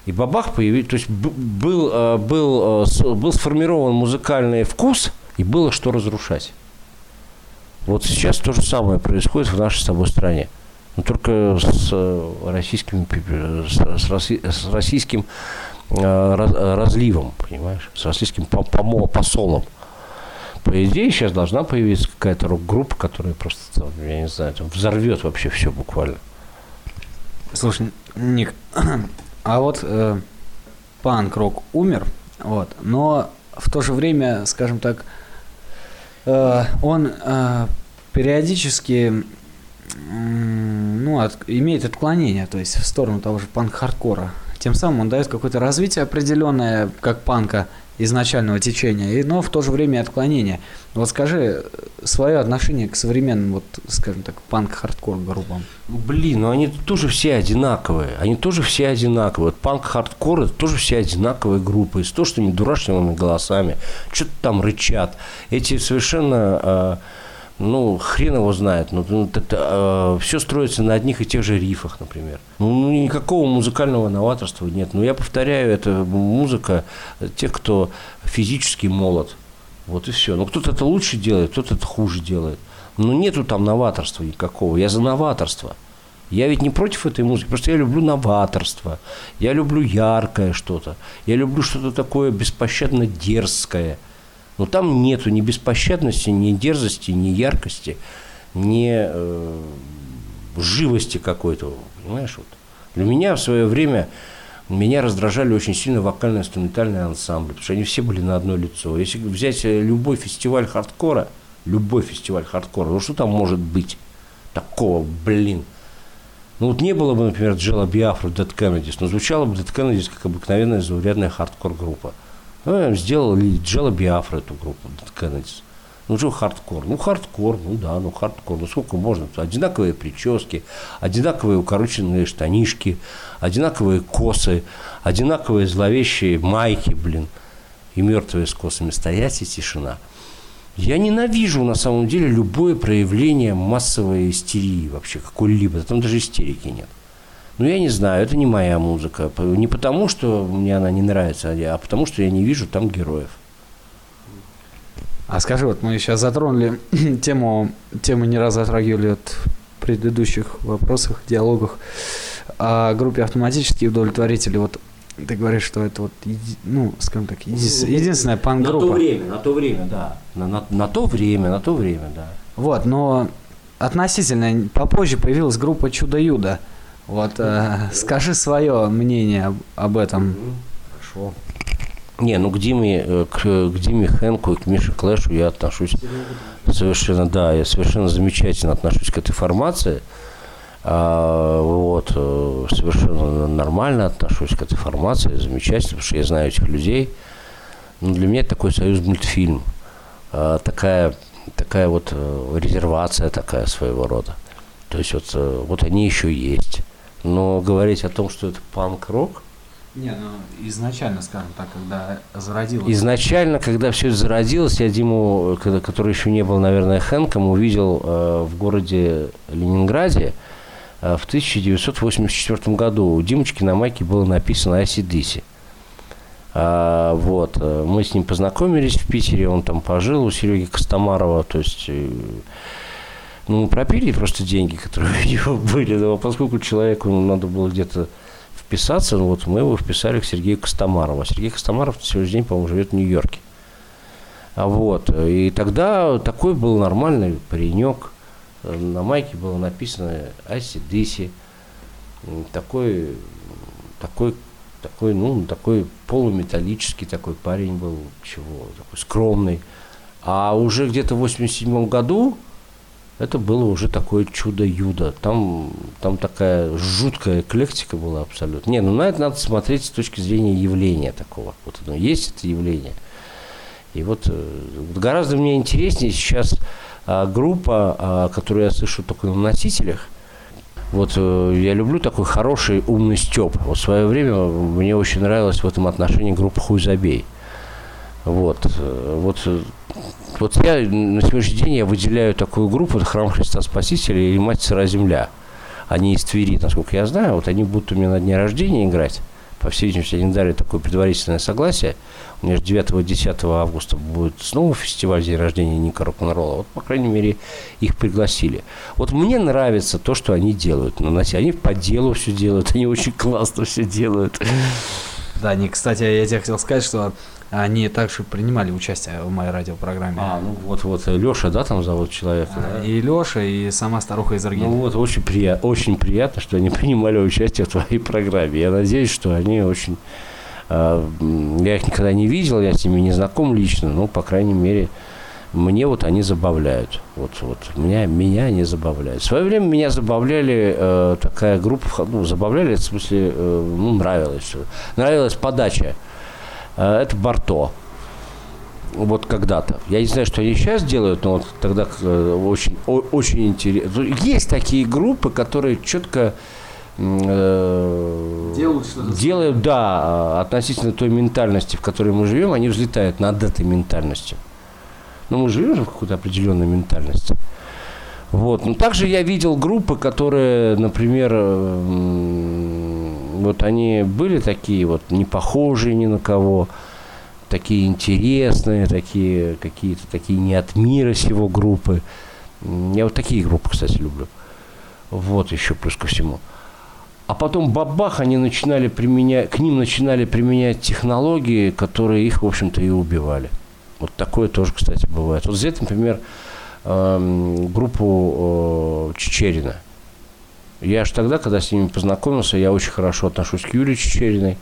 И бабах появился, то есть был, э, был, э, с- был сформирован музыкальный вкус, и было что разрушать. Вот сейчас то же самое происходит в нашей с тобой стране. Но только с э, российским, пи- с, российским э, раз- э, разливом, понимаешь, с российским посолом. По идее, сейчас должна появиться какая-то рок-группа, которая просто, я не знаю, там, взорвет вообще все буквально. Слушай, Ник, а вот э, панк-рок умер, вот, но в то же время, скажем так, э, он э, периодически ну, от- имеет отклонение, то есть в сторону того же панк-хардкора. Тем самым он дает какое-то развитие определенное, как панка изначального течения, и, но в то же время и отклонение. Вот скажи свое отношение к современным, вот, скажем так, панк-хардкор группам. Блин, ну они тоже все одинаковые. Они тоже все одинаковые. Вот панк, хардкор, это тоже все одинаковые группы. С то, что не дурашливыми голосами. Что-то там рычат. Эти совершенно, э, ну, хрен его знает. Ну, все строится на одних и тех же рифах, например. Ну, ну, никакого музыкального новаторства нет. Но я повторяю, это музыка тех, кто физически молод. Вот и все. Ну, кто-то это лучше делает, кто-то это хуже делает. Но нету там новаторства никакого. Я за новаторство. Я ведь не против этой музыки, просто я люблю новаторство. Я люблю яркое что-то. Я люблю что-то такое беспощадно дерзкое. Но там нету ни беспощадности, ни дерзости, ни яркости, ни э, живости какой-то. Понимаешь? Вот. Для меня в свое время меня раздражали очень сильно вокально-инструментальные ансамбли, потому что они все были на одно лицо. Если взять э, любой фестиваль хардкора, любой фестиваль хардкора, ну что там может быть такого, блин? Ну вот не было бы, например, Джела Биафра Dead Kennedys, но звучала бы Dead Kennedys как обыкновенная заурядная хардкор-группа. Ну, сделали Джела Биафра эту группу Kennedys. Ну что хардкор? Ну хардкор, ну да, ну хардкор. Ну сколько можно? Одинаковые прически, одинаковые укороченные штанишки, одинаковые косы, одинаковые зловещие майки, блин, и мертвые с косами стоять и тишина. Я ненавижу на самом деле любое проявление массовой истерии вообще какой-либо. Там даже истерики нет. Ну, я не знаю, это не моя музыка. Не потому, что мне она не нравится, а потому, что я не вижу там героев. А скажи, вот мы сейчас затронули тему, тему не раз затрагивали вот в предыдущих вопросах, диалогах. о группе автоматические удовлетворители, вот ты говоришь, что это вот, ну, скажем так, еди- единственная На то панк-группа. время, на то время, да. На, на- на то время, на то время, да. Вот, но относительно попозже появилась группа Чудо-Юдо. Вот, э, скажи свое мнение об, об этом. Хорошо. Не, ну к Диме, э, к, к Диме Хэнку и к Мише Клэшу я отношусь совершенно, да, я совершенно замечательно отношусь к этой формации. А, вот, э, совершенно нормально отношусь к этой формации, замечательно, потому что я знаю этих людей. Ну, для меня это такой союз мультфильм. А, такая, такая вот э, резервация такая своего рода. То есть вот, вот они еще есть. Но говорить о том, что это панк-рок, Не, ну, изначально, скажем так, когда зародилась... Изначально, когда все это зародилось, я Диму, когда- который еще не был, наверное, Хэнком, увидел э, в городе Ленинграде э, в 1984 году. У Димочки на майке было написано ICDC. А, вот, э, мы с ним познакомились в Питере, он там пожил у Сереги Костомарова, то есть, э, ну, мы пропили просто деньги, которые у него были, но поскольку человеку надо было где-то вписаться, ну, вот мы его вписали к Сергею Костомарову. А Сергей Костомаров на сегодняшний день, по-моему, живет в Нью-Йорке. А вот, и тогда такой был нормальный паренек, на майке было написано ACDC, М, такой, такой, такой, ну, такой полуметаллический такой парень был, чего, такой скромный. А уже где-то в 87 году это было уже такое чудо-юдо. Там, там такая жуткая эклектика была абсолютно. Не, ну на это надо смотреть с точки зрения явления такого. Вот оно есть это явление. И вот, э, гораздо мне интереснее сейчас а, группа, а, которую я слышу только на носителях. Вот э, я люблю такой хороший, умный степ. Вот в свое время мне очень нравилась в этом отношении группа Хуй забей. Вот, э, вот, вот я на сегодняшний день я выделяю такую группу, это Храм Христа Спасителя или Мать Сыра Земля. Они из Твери, насколько я знаю. Вот они будут у меня на дне рождения играть. По всей видимости, они дали такое предварительное согласие. У меня же 9-10 августа будет снова фестиваль день рождения Ника Рок-н-ролла. Вот, по крайней мере, их пригласили. Вот мне нравится то, что они делают. носе. Они по делу все делают, они очень классно все делают. Да, не, кстати, я тебе хотел сказать, что они также принимали участие в моей радиопрограмме. А, ну вот-вот, Леша, да, там зовут человека? да? И Леша, и сама старуха из Ну Аргентины. вот, очень, прия- очень приятно, что они принимали участие в твоей программе. Я надеюсь, что они очень... э, м, я их никогда не видел, я с ними не знаком лично, но, по крайней мере, мне вот они забавляют. Вот, вот меня, меня они забавляют. В свое время меня забавляли э, такая группа, ну, забавляли, в смысле, э, ну, нравилось. Нравилась подача. Э, это Барто. Вот когда-то. Я не знаю, что они сейчас делают, но вот тогда э, очень, очень интересно. Есть такие группы, которые четко э, Делают что-то делают, да, относительно той ментальности, в которой мы живем, они взлетают над этой ментальностью. Но мы живем же в какой-то определенной ментальности. Вот. Но также я видел группы, которые, например, вот они были такие вот не похожие ни на кого, такие интересные, такие какие-то такие не от мира сего группы. Я вот такие группы, кстати, люблю. Вот еще плюс ко всему. А потом бабах, они начинали применять, к ним начинали применять технологии, которые их, в общем-то, и убивали. Вот такое тоже, кстати, бывает. Вот взять, например, эм, группу э, Чечерина. Я аж тогда, когда с ними познакомился, я очень хорошо отношусь к Юлии Чечериной.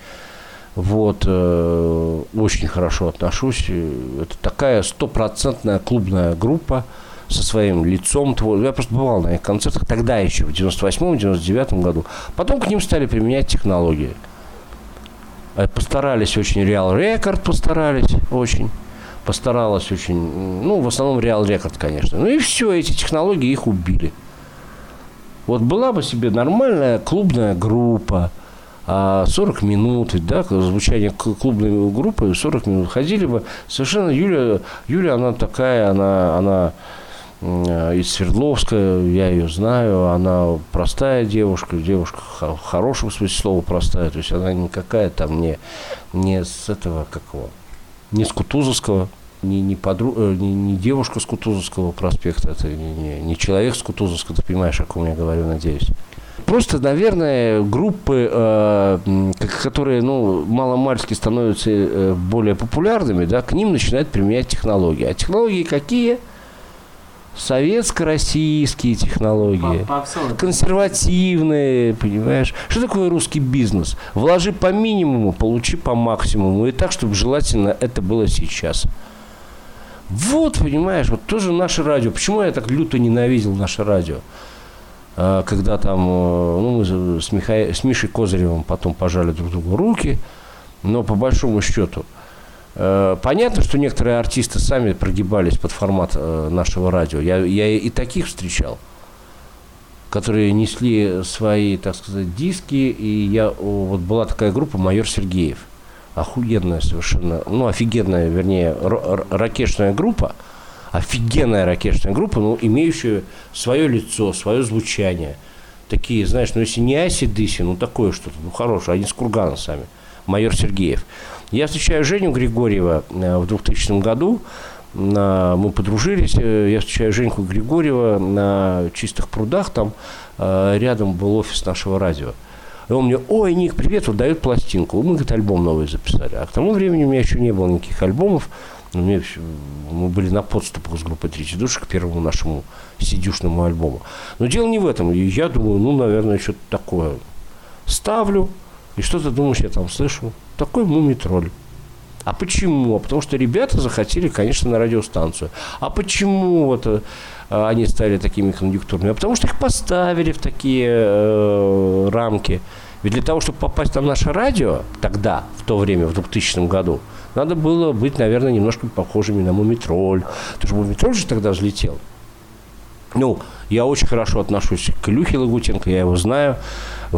Вот, э, очень хорошо отношусь. Э, Это такая стопроцентная клубная группа со своим лицом. Я просто бывал на их концертах тогда еще, в 98-99 году. Потом к ним стали применять технологии. Э, Постарались очень, Real Record постарались очень. Постаралась очень, ну, в основном Real Record, конечно. Ну и все, эти технологии их убили. Вот была бы себе нормальная клубная группа, а, 40 минут, да, звучание клубной группы 40 минут ходили бы. Совершенно Юля, Юля, она такая, она, она из Свердловска, я ее знаю, она простая девушка, девушка в хорошем смысле слова простая, то есть она никакая там не, не с этого, как его, не с Кутузовского, не, не, подру, э, не, не девушка с Кутузовского проспекта, это не, не, не человек с Кутузовского, ты понимаешь, о ком я говорю, надеюсь. Просто, наверное, группы, э, которые, ну, маломальски становятся э, более популярными, да, к ним начинают применять технологии. А технологии какие? Советско-российские технологии. Консервативные, понимаешь? Что такое русский бизнес? Вложи по минимуму, получи по максимуму. И так, чтобы желательно это было сейчас. Вот, понимаешь, вот тоже наше радио. Почему я так люто ненавидел наше радио? А, Когда там, э, ну, мы с, Миха- с Мишей Козыревым потом пожали друг другу руки, но по большому счету, э, понятно, что некоторые артисты сами прогибались под формат э, нашего радио. Я, я и таких встречал, которые несли свои, так сказать, диски, и я, вот была такая группа «Майор Сергеев», охуенная совершенно, ну, офигенная, вернее, ракешная группа, офигенная ракешная группа, ну, имеющая свое лицо, свое звучание. Такие, знаешь, ну, если не Аси Дыси, ну, такое что-то, ну, хорошее, они с Кургана сами, майор Сергеев. Я встречаю Женю Григорьева э, в 2000 году, мы подружились, э, я встречаю Женьку Григорьева на чистых прудах, там э, рядом был офис нашего радио. И он мне, ой, Ник, привет, вот дают пластинку. Мы, говорит, альбом новый записали. А к тому времени у меня еще не было никаких альбомов. Меня всё- мы были на подступах с группой «Третий душ» к первому нашему сидюшному альбому. Но дело не в этом. И я думаю, ну, наверное, что-то такое ставлю. И что ты думаешь, я там слышу? Такой мумий-тролль. А почему? А потому что ребята захотели, конечно, на радиостанцию. А почему вот э, они стали такими конъюнктурными? А потому что их поставили в такие э, рамки. Ведь для того, чтобы попасть на наше радио тогда, в то время, в 2000 году, надо было быть, наверное, немножко похожими на Мумитроль. Потому что Мумитроль же тогда взлетел. Ну, я очень хорошо отношусь к Илюхе Лагутенко, я его знаю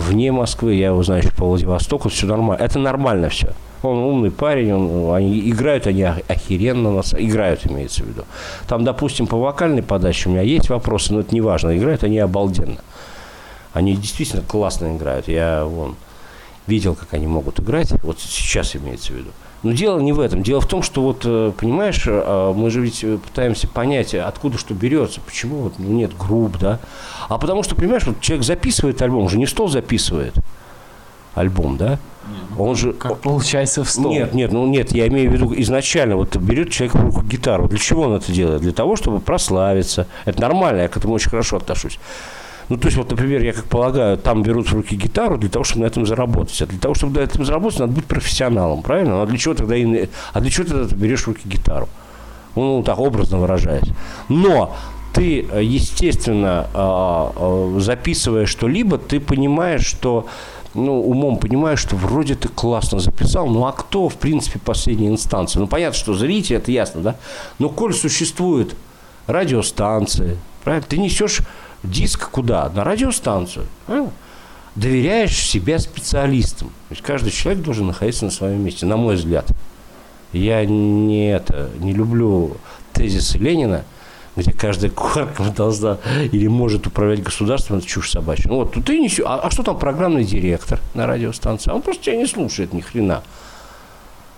вне Москвы, я его знаю еще по Владивостоку, все нормально. Это нормально все. Он умный парень, он, они играют они ох- охеренно, на са- играют, имеется в виду. Там, допустим, по вокальной подаче у меня есть вопросы, но это не важно, играют они обалденно. Они действительно классно играют. Я вон, видел, как они могут играть. Вот сейчас имеется в виду. Но дело не в этом. Дело в том, что вот, э, понимаешь, э, мы же ведь э, пытаемся понять, откуда что берется, почему вот ну, нет групп, да. А потому что, понимаешь, вот человек записывает альбом, он же не стол записывает альбом, да. Он же... Как получается в стол. Нет, нет, ну нет, я имею в виду изначально, вот берет человек в руку гитару. Для чего он это делает? Для того, чтобы прославиться. Это нормально, я к этому очень хорошо отношусь. Ну, то есть, вот, например, я как полагаю, там берут в руки гитару для того, чтобы на этом заработать. А для того, чтобы на этом заработать, надо быть профессионалом, правильно? Ну, а для чего тогда, и- а для чего тогда ты берешь в руки гитару? Ну, так образно выражаясь. Но ты, естественно, а, а, записывая что-либо, ты понимаешь, что ну, умом понимаешь, что вроде ты классно записал, ну а кто, в принципе, последняя инстанция? Ну, понятно, что зритель, это ясно, да? Но коль существует радиостанции, правильно, ты несешь диск куда? На радиостанцию, правильно? Доверяешь себя специалистам. Ведь каждый человек должен находиться на своем месте, на мой взгляд. Я не, это, не люблю тезисы Ленина, где каждая кухарка должна или может управлять государством, это чушь собачья. Ну вот, ты несешь, а, а что там программный директор на радиостанции? Он просто тебя не слушает ни хрена.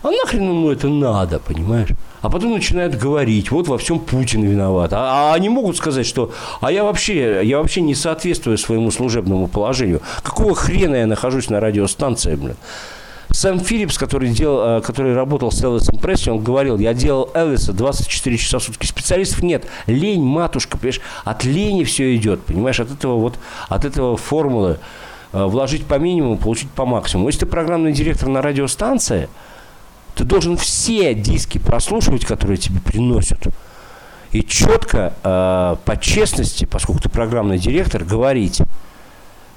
А нахрен ему это надо, понимаешь? А потом начинают говорить, вот во всем Путин виноват. А, а они могут сказать, что а я вообще, я вообще не соответствую своему служебному положению. Какого хрена я нахожусь на радиостанции, блин? Сэм Филлипс, который, делал, э, который работал с Элвисом Пресли, он говорил, я делал Элвиса 24 часа в сутки. Специалистов нет. Лень, матушка, понимаешь? От лени все идет, понимаешь? От этого вот, от этого формулы э, вложить по минимуму, получить по максимуму. Если ты программный директор на радиостанции, ты должен все диски прослушивать, которые тебе приносят. И четко, э, по честности, поскольку ты программный директор, говорить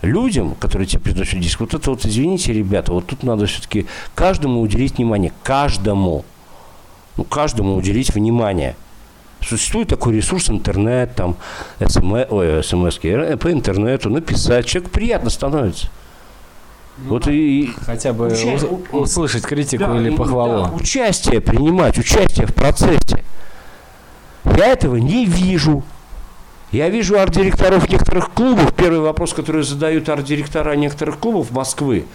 людям, которые тебе приносят диск, вот это вот, извините, ребята, вот тут надо все-таки каждому уделить внимание. Каждому. Ну, каждому уделить внимание. Существует такой ресурс интернет, там, СМ, ой, смс по интернету, написать. Человеку приятно становится. Вот и, Хотя бы Уча- услышать критику да, или похвалу. да, участие принимать, участие в процессе. Я этого не вижу. Я вижу арт-директоров некоторых клубов. Первый вопрос, который задают арт-директора некоторых клубов Москвы.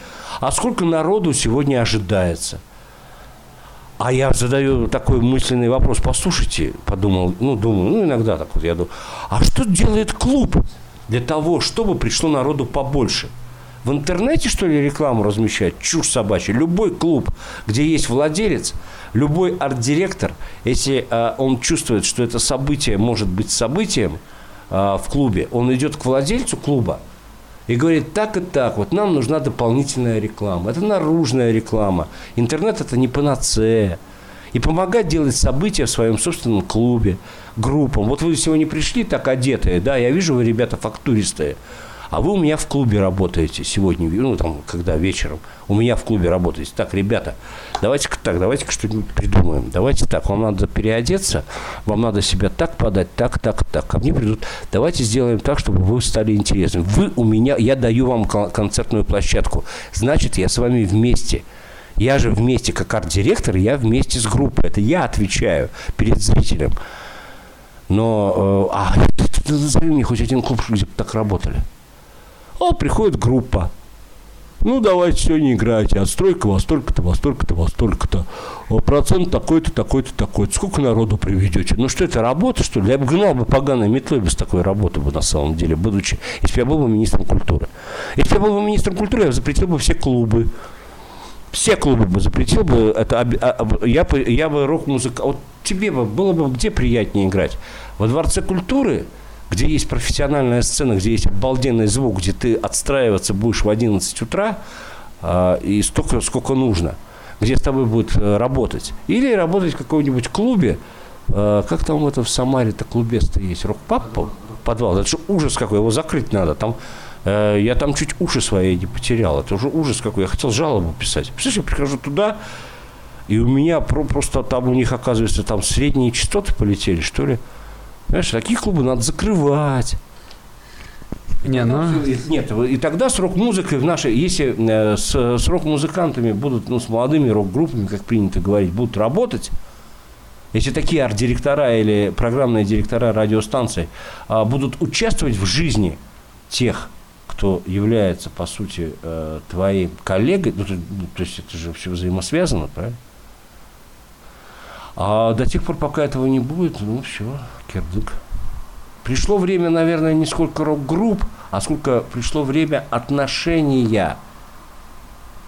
А сколько народу сегодня ожидается? А я задаю такой мысленный вопрос. Послушайте, подумал, ну, думаю, ну, иногда так вот я думаю. А что делает клуб? для того, чтобы пришло народу побольше. В интернете, что ли, рекламу размещать? Чушь собачья. Любой клуб, где есть владелец, любой арт-директор, если э, он чувствует, что это событие может быть событием э, в клубе, он идет к владельцу клуба и говорит, так и так, вот нам нужна дополнительная реклама. Это наружная реклама. Интернет – это не панацея. И помогать делать события в своем собственном клубе, группам. Вот вы сегодня пришли так одетые, да, я вижу, вы ребята фактуристые. А вы у меня в клубе работаете сегодня, ну, там, когда вечером. У меня в клубе работаете. Так, ребята, давайте-ка так, давайте-ка что-нибудь придумаем. Давайте так, вам надо переодеться, вам надо себя так подать, так, так, так. Ко мне придут, давайте сделаем так, чтобы вы стали интересны. Вы у меня, я даю вам кон- концертную площадку. Значит, я с вами вместе. Я же вместе, как арт-директор, я вместе с группой. Это я отвечаю перед зрителем. Но, э, а, назови мне хоть один клуб, где бы так работали. А приходит группа. Ну, давайте сегодня играйте. Отстройка во столько-то, во столько-то, во столько-то. Процент такой-то, такой-то, такой-то. Сколько народу приведете? Ну, что это, работа, что ли? Я бы гнал бы поганой метлой без такой работы бы, на самом деле, будучи, если бы я был бы министром культуры. Если бы я был бы министром культуры, я запретил бы все клубы. Все клубы бы запретил бы. Это, а- я, бы, я бы рок-музыка... Вот тебе бы было бы где приятнее играть? Во Дворце культуры где есть профессиональная сцена, где есть обалденный звук, где ты отстраиваться будешь в 11 утра а, и столько, сколько нужно, где с тобой будут э, работать. Или работать в каком-нибудь клубе, э, как там это в Самаре-то клубе-то есть, рок-паб, по- подвал, это же ужас какой, его закрыть надо, там э, я там чуть уши свои не потерял, это уже ужас какой, я хотел жалобу писать. Представляешь, я прихожу туда, и у меня про- просто там у них, оказывается, там средние частоты полетели, что ли. Понимаешь, такие клубы надо закрывать. Не, ну... Нет, и тогда с рок-музыкой в нашей, если э, с, с рок-музыкантами будут, ну, с молодыми рок-группами, как принято говорить, будут работать, если такие арт-директора или программные директора радиостанций а, будут участвовать в жизни тех, кто является, по сути, э, твоим коллегой, ну, то, ну, то есть это же все взаимосвязано, правильно? А до тех пор, пока этого не будет, ну все, кирдык. Пришло время, наверное, не сколько рок-групп, а сколько пришло время отношения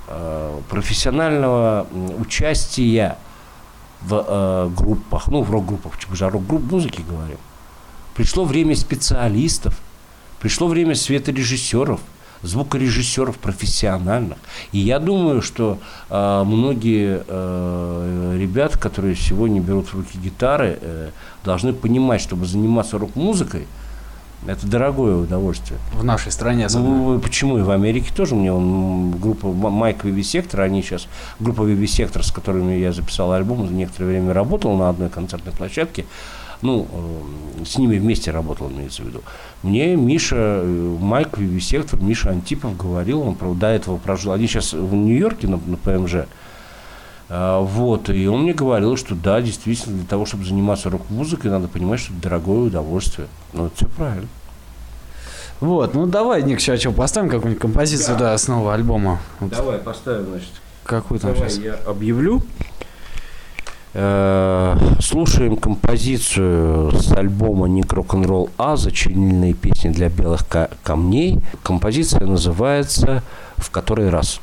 э, профессионального участия в э, группах, ну, в рок-группах, мы же о рок-групп музыки говорим. Пришло время специалистов, пришло время светорежиссеров, звукорежиссеров профессиональных. И я думаю, что э, многие э, ребята, которые сегодня берут в руки гитары, э, должны понимать, чтобы заниматься рок-музыкой, это дорогое удовольствие. В нашей стране особенно. Ну, почему? И в Америке тоже у меня он, группа Майк Вивисектор, они сейчас, группа Вивисектор, с которыми я записал альбом, некоторое время работал на одной концертной площадке, ну, э, с ними вместе работал, имеется в виду. Мне Миша, э, Майк Вивисектор, Миша Антипов говорил, он правда, до этого прожил, они сейчас в Нью-Йорке на, на ПМЖ, А, Вот, и он мне говорил, что да, действительно, для того, чтобы заниматься рок-музыкой, надо понимать, что это дорогое удовольствие. Ну, это все правильно. Вот, ну давай, Ник, сейчас что, поставим какую-нибудь композицию, да, с нового альбома. Вот Давай поставим, значит, какую там Давай сейчас? я объявлю. Э, Слушаем композицию с альбома Ник Рок-н-ролл А «Зачиненные песни для белых ка- камней». Композиция называется «В который раз».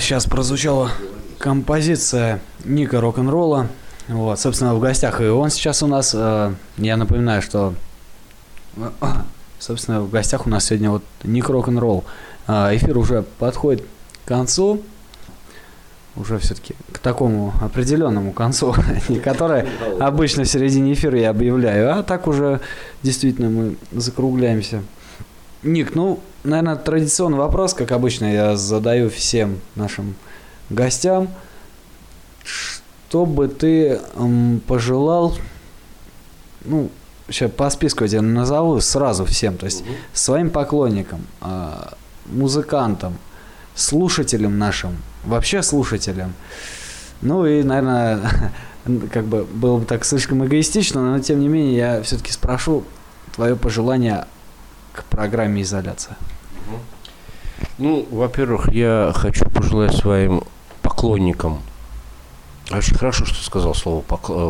Сейчас прозвучала композиция Ника рок-н-ролла. Вот, собственно, в гостях и он сейчас у нас. э, Я напоминаю, что, собственно, в гостях у нас сегодня вот Ник рок-н-ролл. А, Эфир уже подходит к концу. Уже все-таки к такому определенному концу, не которое обычно в середине эфира я объявляю, а так уже действительно мы закругляемся. Ник, ну, наверное, традиционный вопрос, как обычно я задаю всем нашим гостям. Что бы ты м, пожелал, ну, сейчас по списку я тебе назову сразу всем, то есть своим поклонникам, а, музыкантам, слушателям нашим, вообще слушателям. Ну и, наверное, как бы было бы так слишком эгоистично, но тем не менее я все-таки спрошу твое пожелание к программе изоляция. Ну, во-первых, я хочу пожелать своим поклонникам. Очень хорошо, что сказал слово э,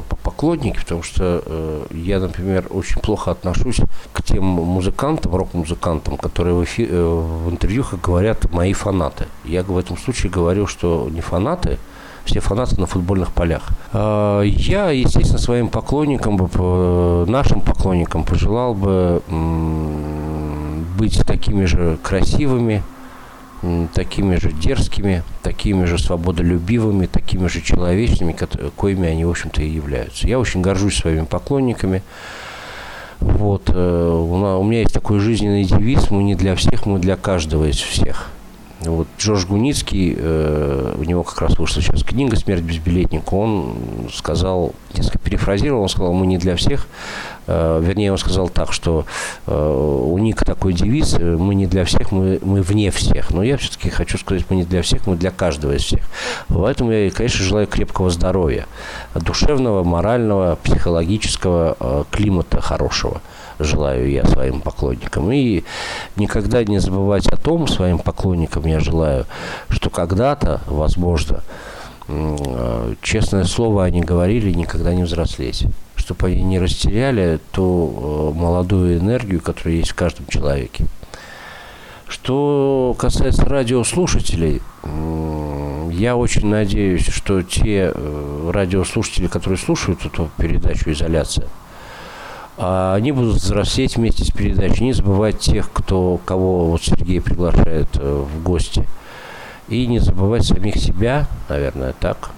по- поклонники, потому что э, я, например, очень плохо отношусь к тем музыкантам, рок-музыкантам, которые в, эфи- э, в интервьюхах говорят мои фанаты. Я в этом случае говорю, что не фанаты, все фанаты на футбольных полях. А, Я, естественно, своим поклонникам, бы, по- нашим поклонникам пожелал бы быть такими же красивыми, такими же дерзкими, такими же свободолюбивыми, такими же человечными, коими они, в общем-то, и являются. Я очень горжусь своими поклонниками. Вот, э, у меня есть такой жизненный девиз «Мы не для всех, мы для каждого из всех». Вот Джордж Гуницкий, э, у него как раз вышла сейчас книга «Смерть безбилетника», он сказал, несколько перефразировал, он сказал, мы не для всех, Э, вернее, он сказал так, что э, у Ника такой девиз, э, мы не для всех, мы, мы вне всех. Но я все-таки хочу сказать, мы не для всех, мы для каждого из всех. Поэтому я, конечно, желаю крепкого здоровья, душевного, морального, психологического э, климата хорошего желаю я своим поклонникам. И никогда не забывать о том, своим поклонникам я желаю, что когда-то, возможно, э, честное слово они говорили, никогда не взрослеть. Чтобы они не растеряли ту э, молодую энергию, которая есть в каждом человеке. Что касается радиослушателей, я очень надеюсь, что те э, радиослушатели, которые слушают эту передачу «Изоляция», а они будут взрослеть вместе с передачей, не забывать тех, кто, кого вот Сергей приглашает э, в гости. И не забывать самих себя, наверное, так.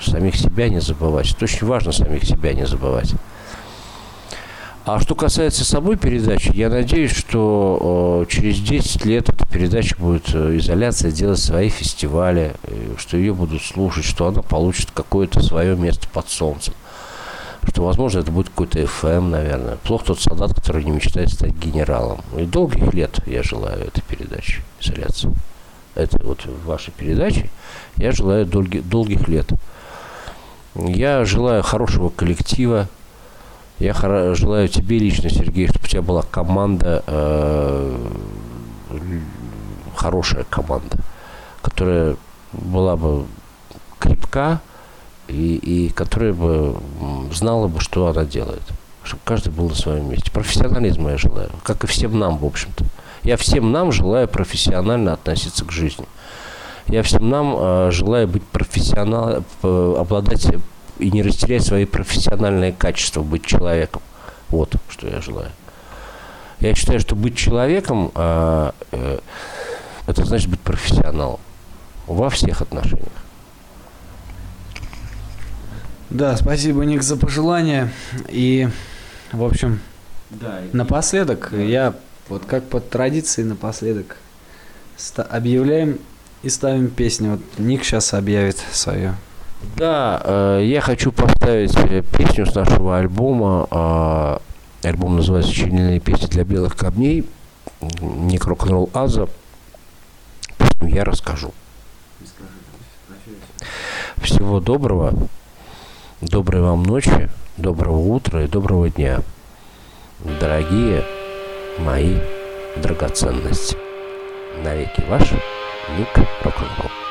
Самих себя не забывать. Это очень важно самих себя не забывать. А что касается самой передачи, я надеюсь, что э, через 10 лет эта передача будет э, изоляция делать свои фестивали, э, что ее будут слушать, что она получит какое-то свое место под солнцем. Что, возможно, это будет какой-то FM, наверное. Плохо тот солдат, который не мечтает стать генералом. И долгих лет я желаю этой передаче изоляции. Это вот в вашей передаче я желаю долги- долгих лет. Я желаю хорошего коллектива. Я хоро- желаю тебе лично, Сергей, чтобы у тебя была команда, э, хорошая команда, которая была бы крепка и, и которая бы знала бы, что она делает. Чтобы каждый был на своем месте. Профессионализма я желаю, как и всем нам, в общем-то. Я всем нам желаю профессионально относиться к жизни. Я всем нам э, желаю быть профессионалом, обладать и не растерять свои профессиональные качества, быть человеком. Вот что я желаю. Я считаю, что быть человеком э, э, это значит быть профессионалом во всех отношениях. Да, спасибо, Ник, за пожелания. И, в общем, напоследок, я вот как по традиции напоследок объявляем и ставим песню. Вот Ник сейчас объявит свою. Да, э, я хочу поставить э, песню с нашего альбома. э, альбом называется «Чернильные песни для белых камней». Ник рок-н-ролл Аза. Песню я расскажу. Всего доброго. Доброй вам ночи, доброго утра и доброго дня. Дорогие мои драгоценности. Навеки ваш Ник рок-н-ролл.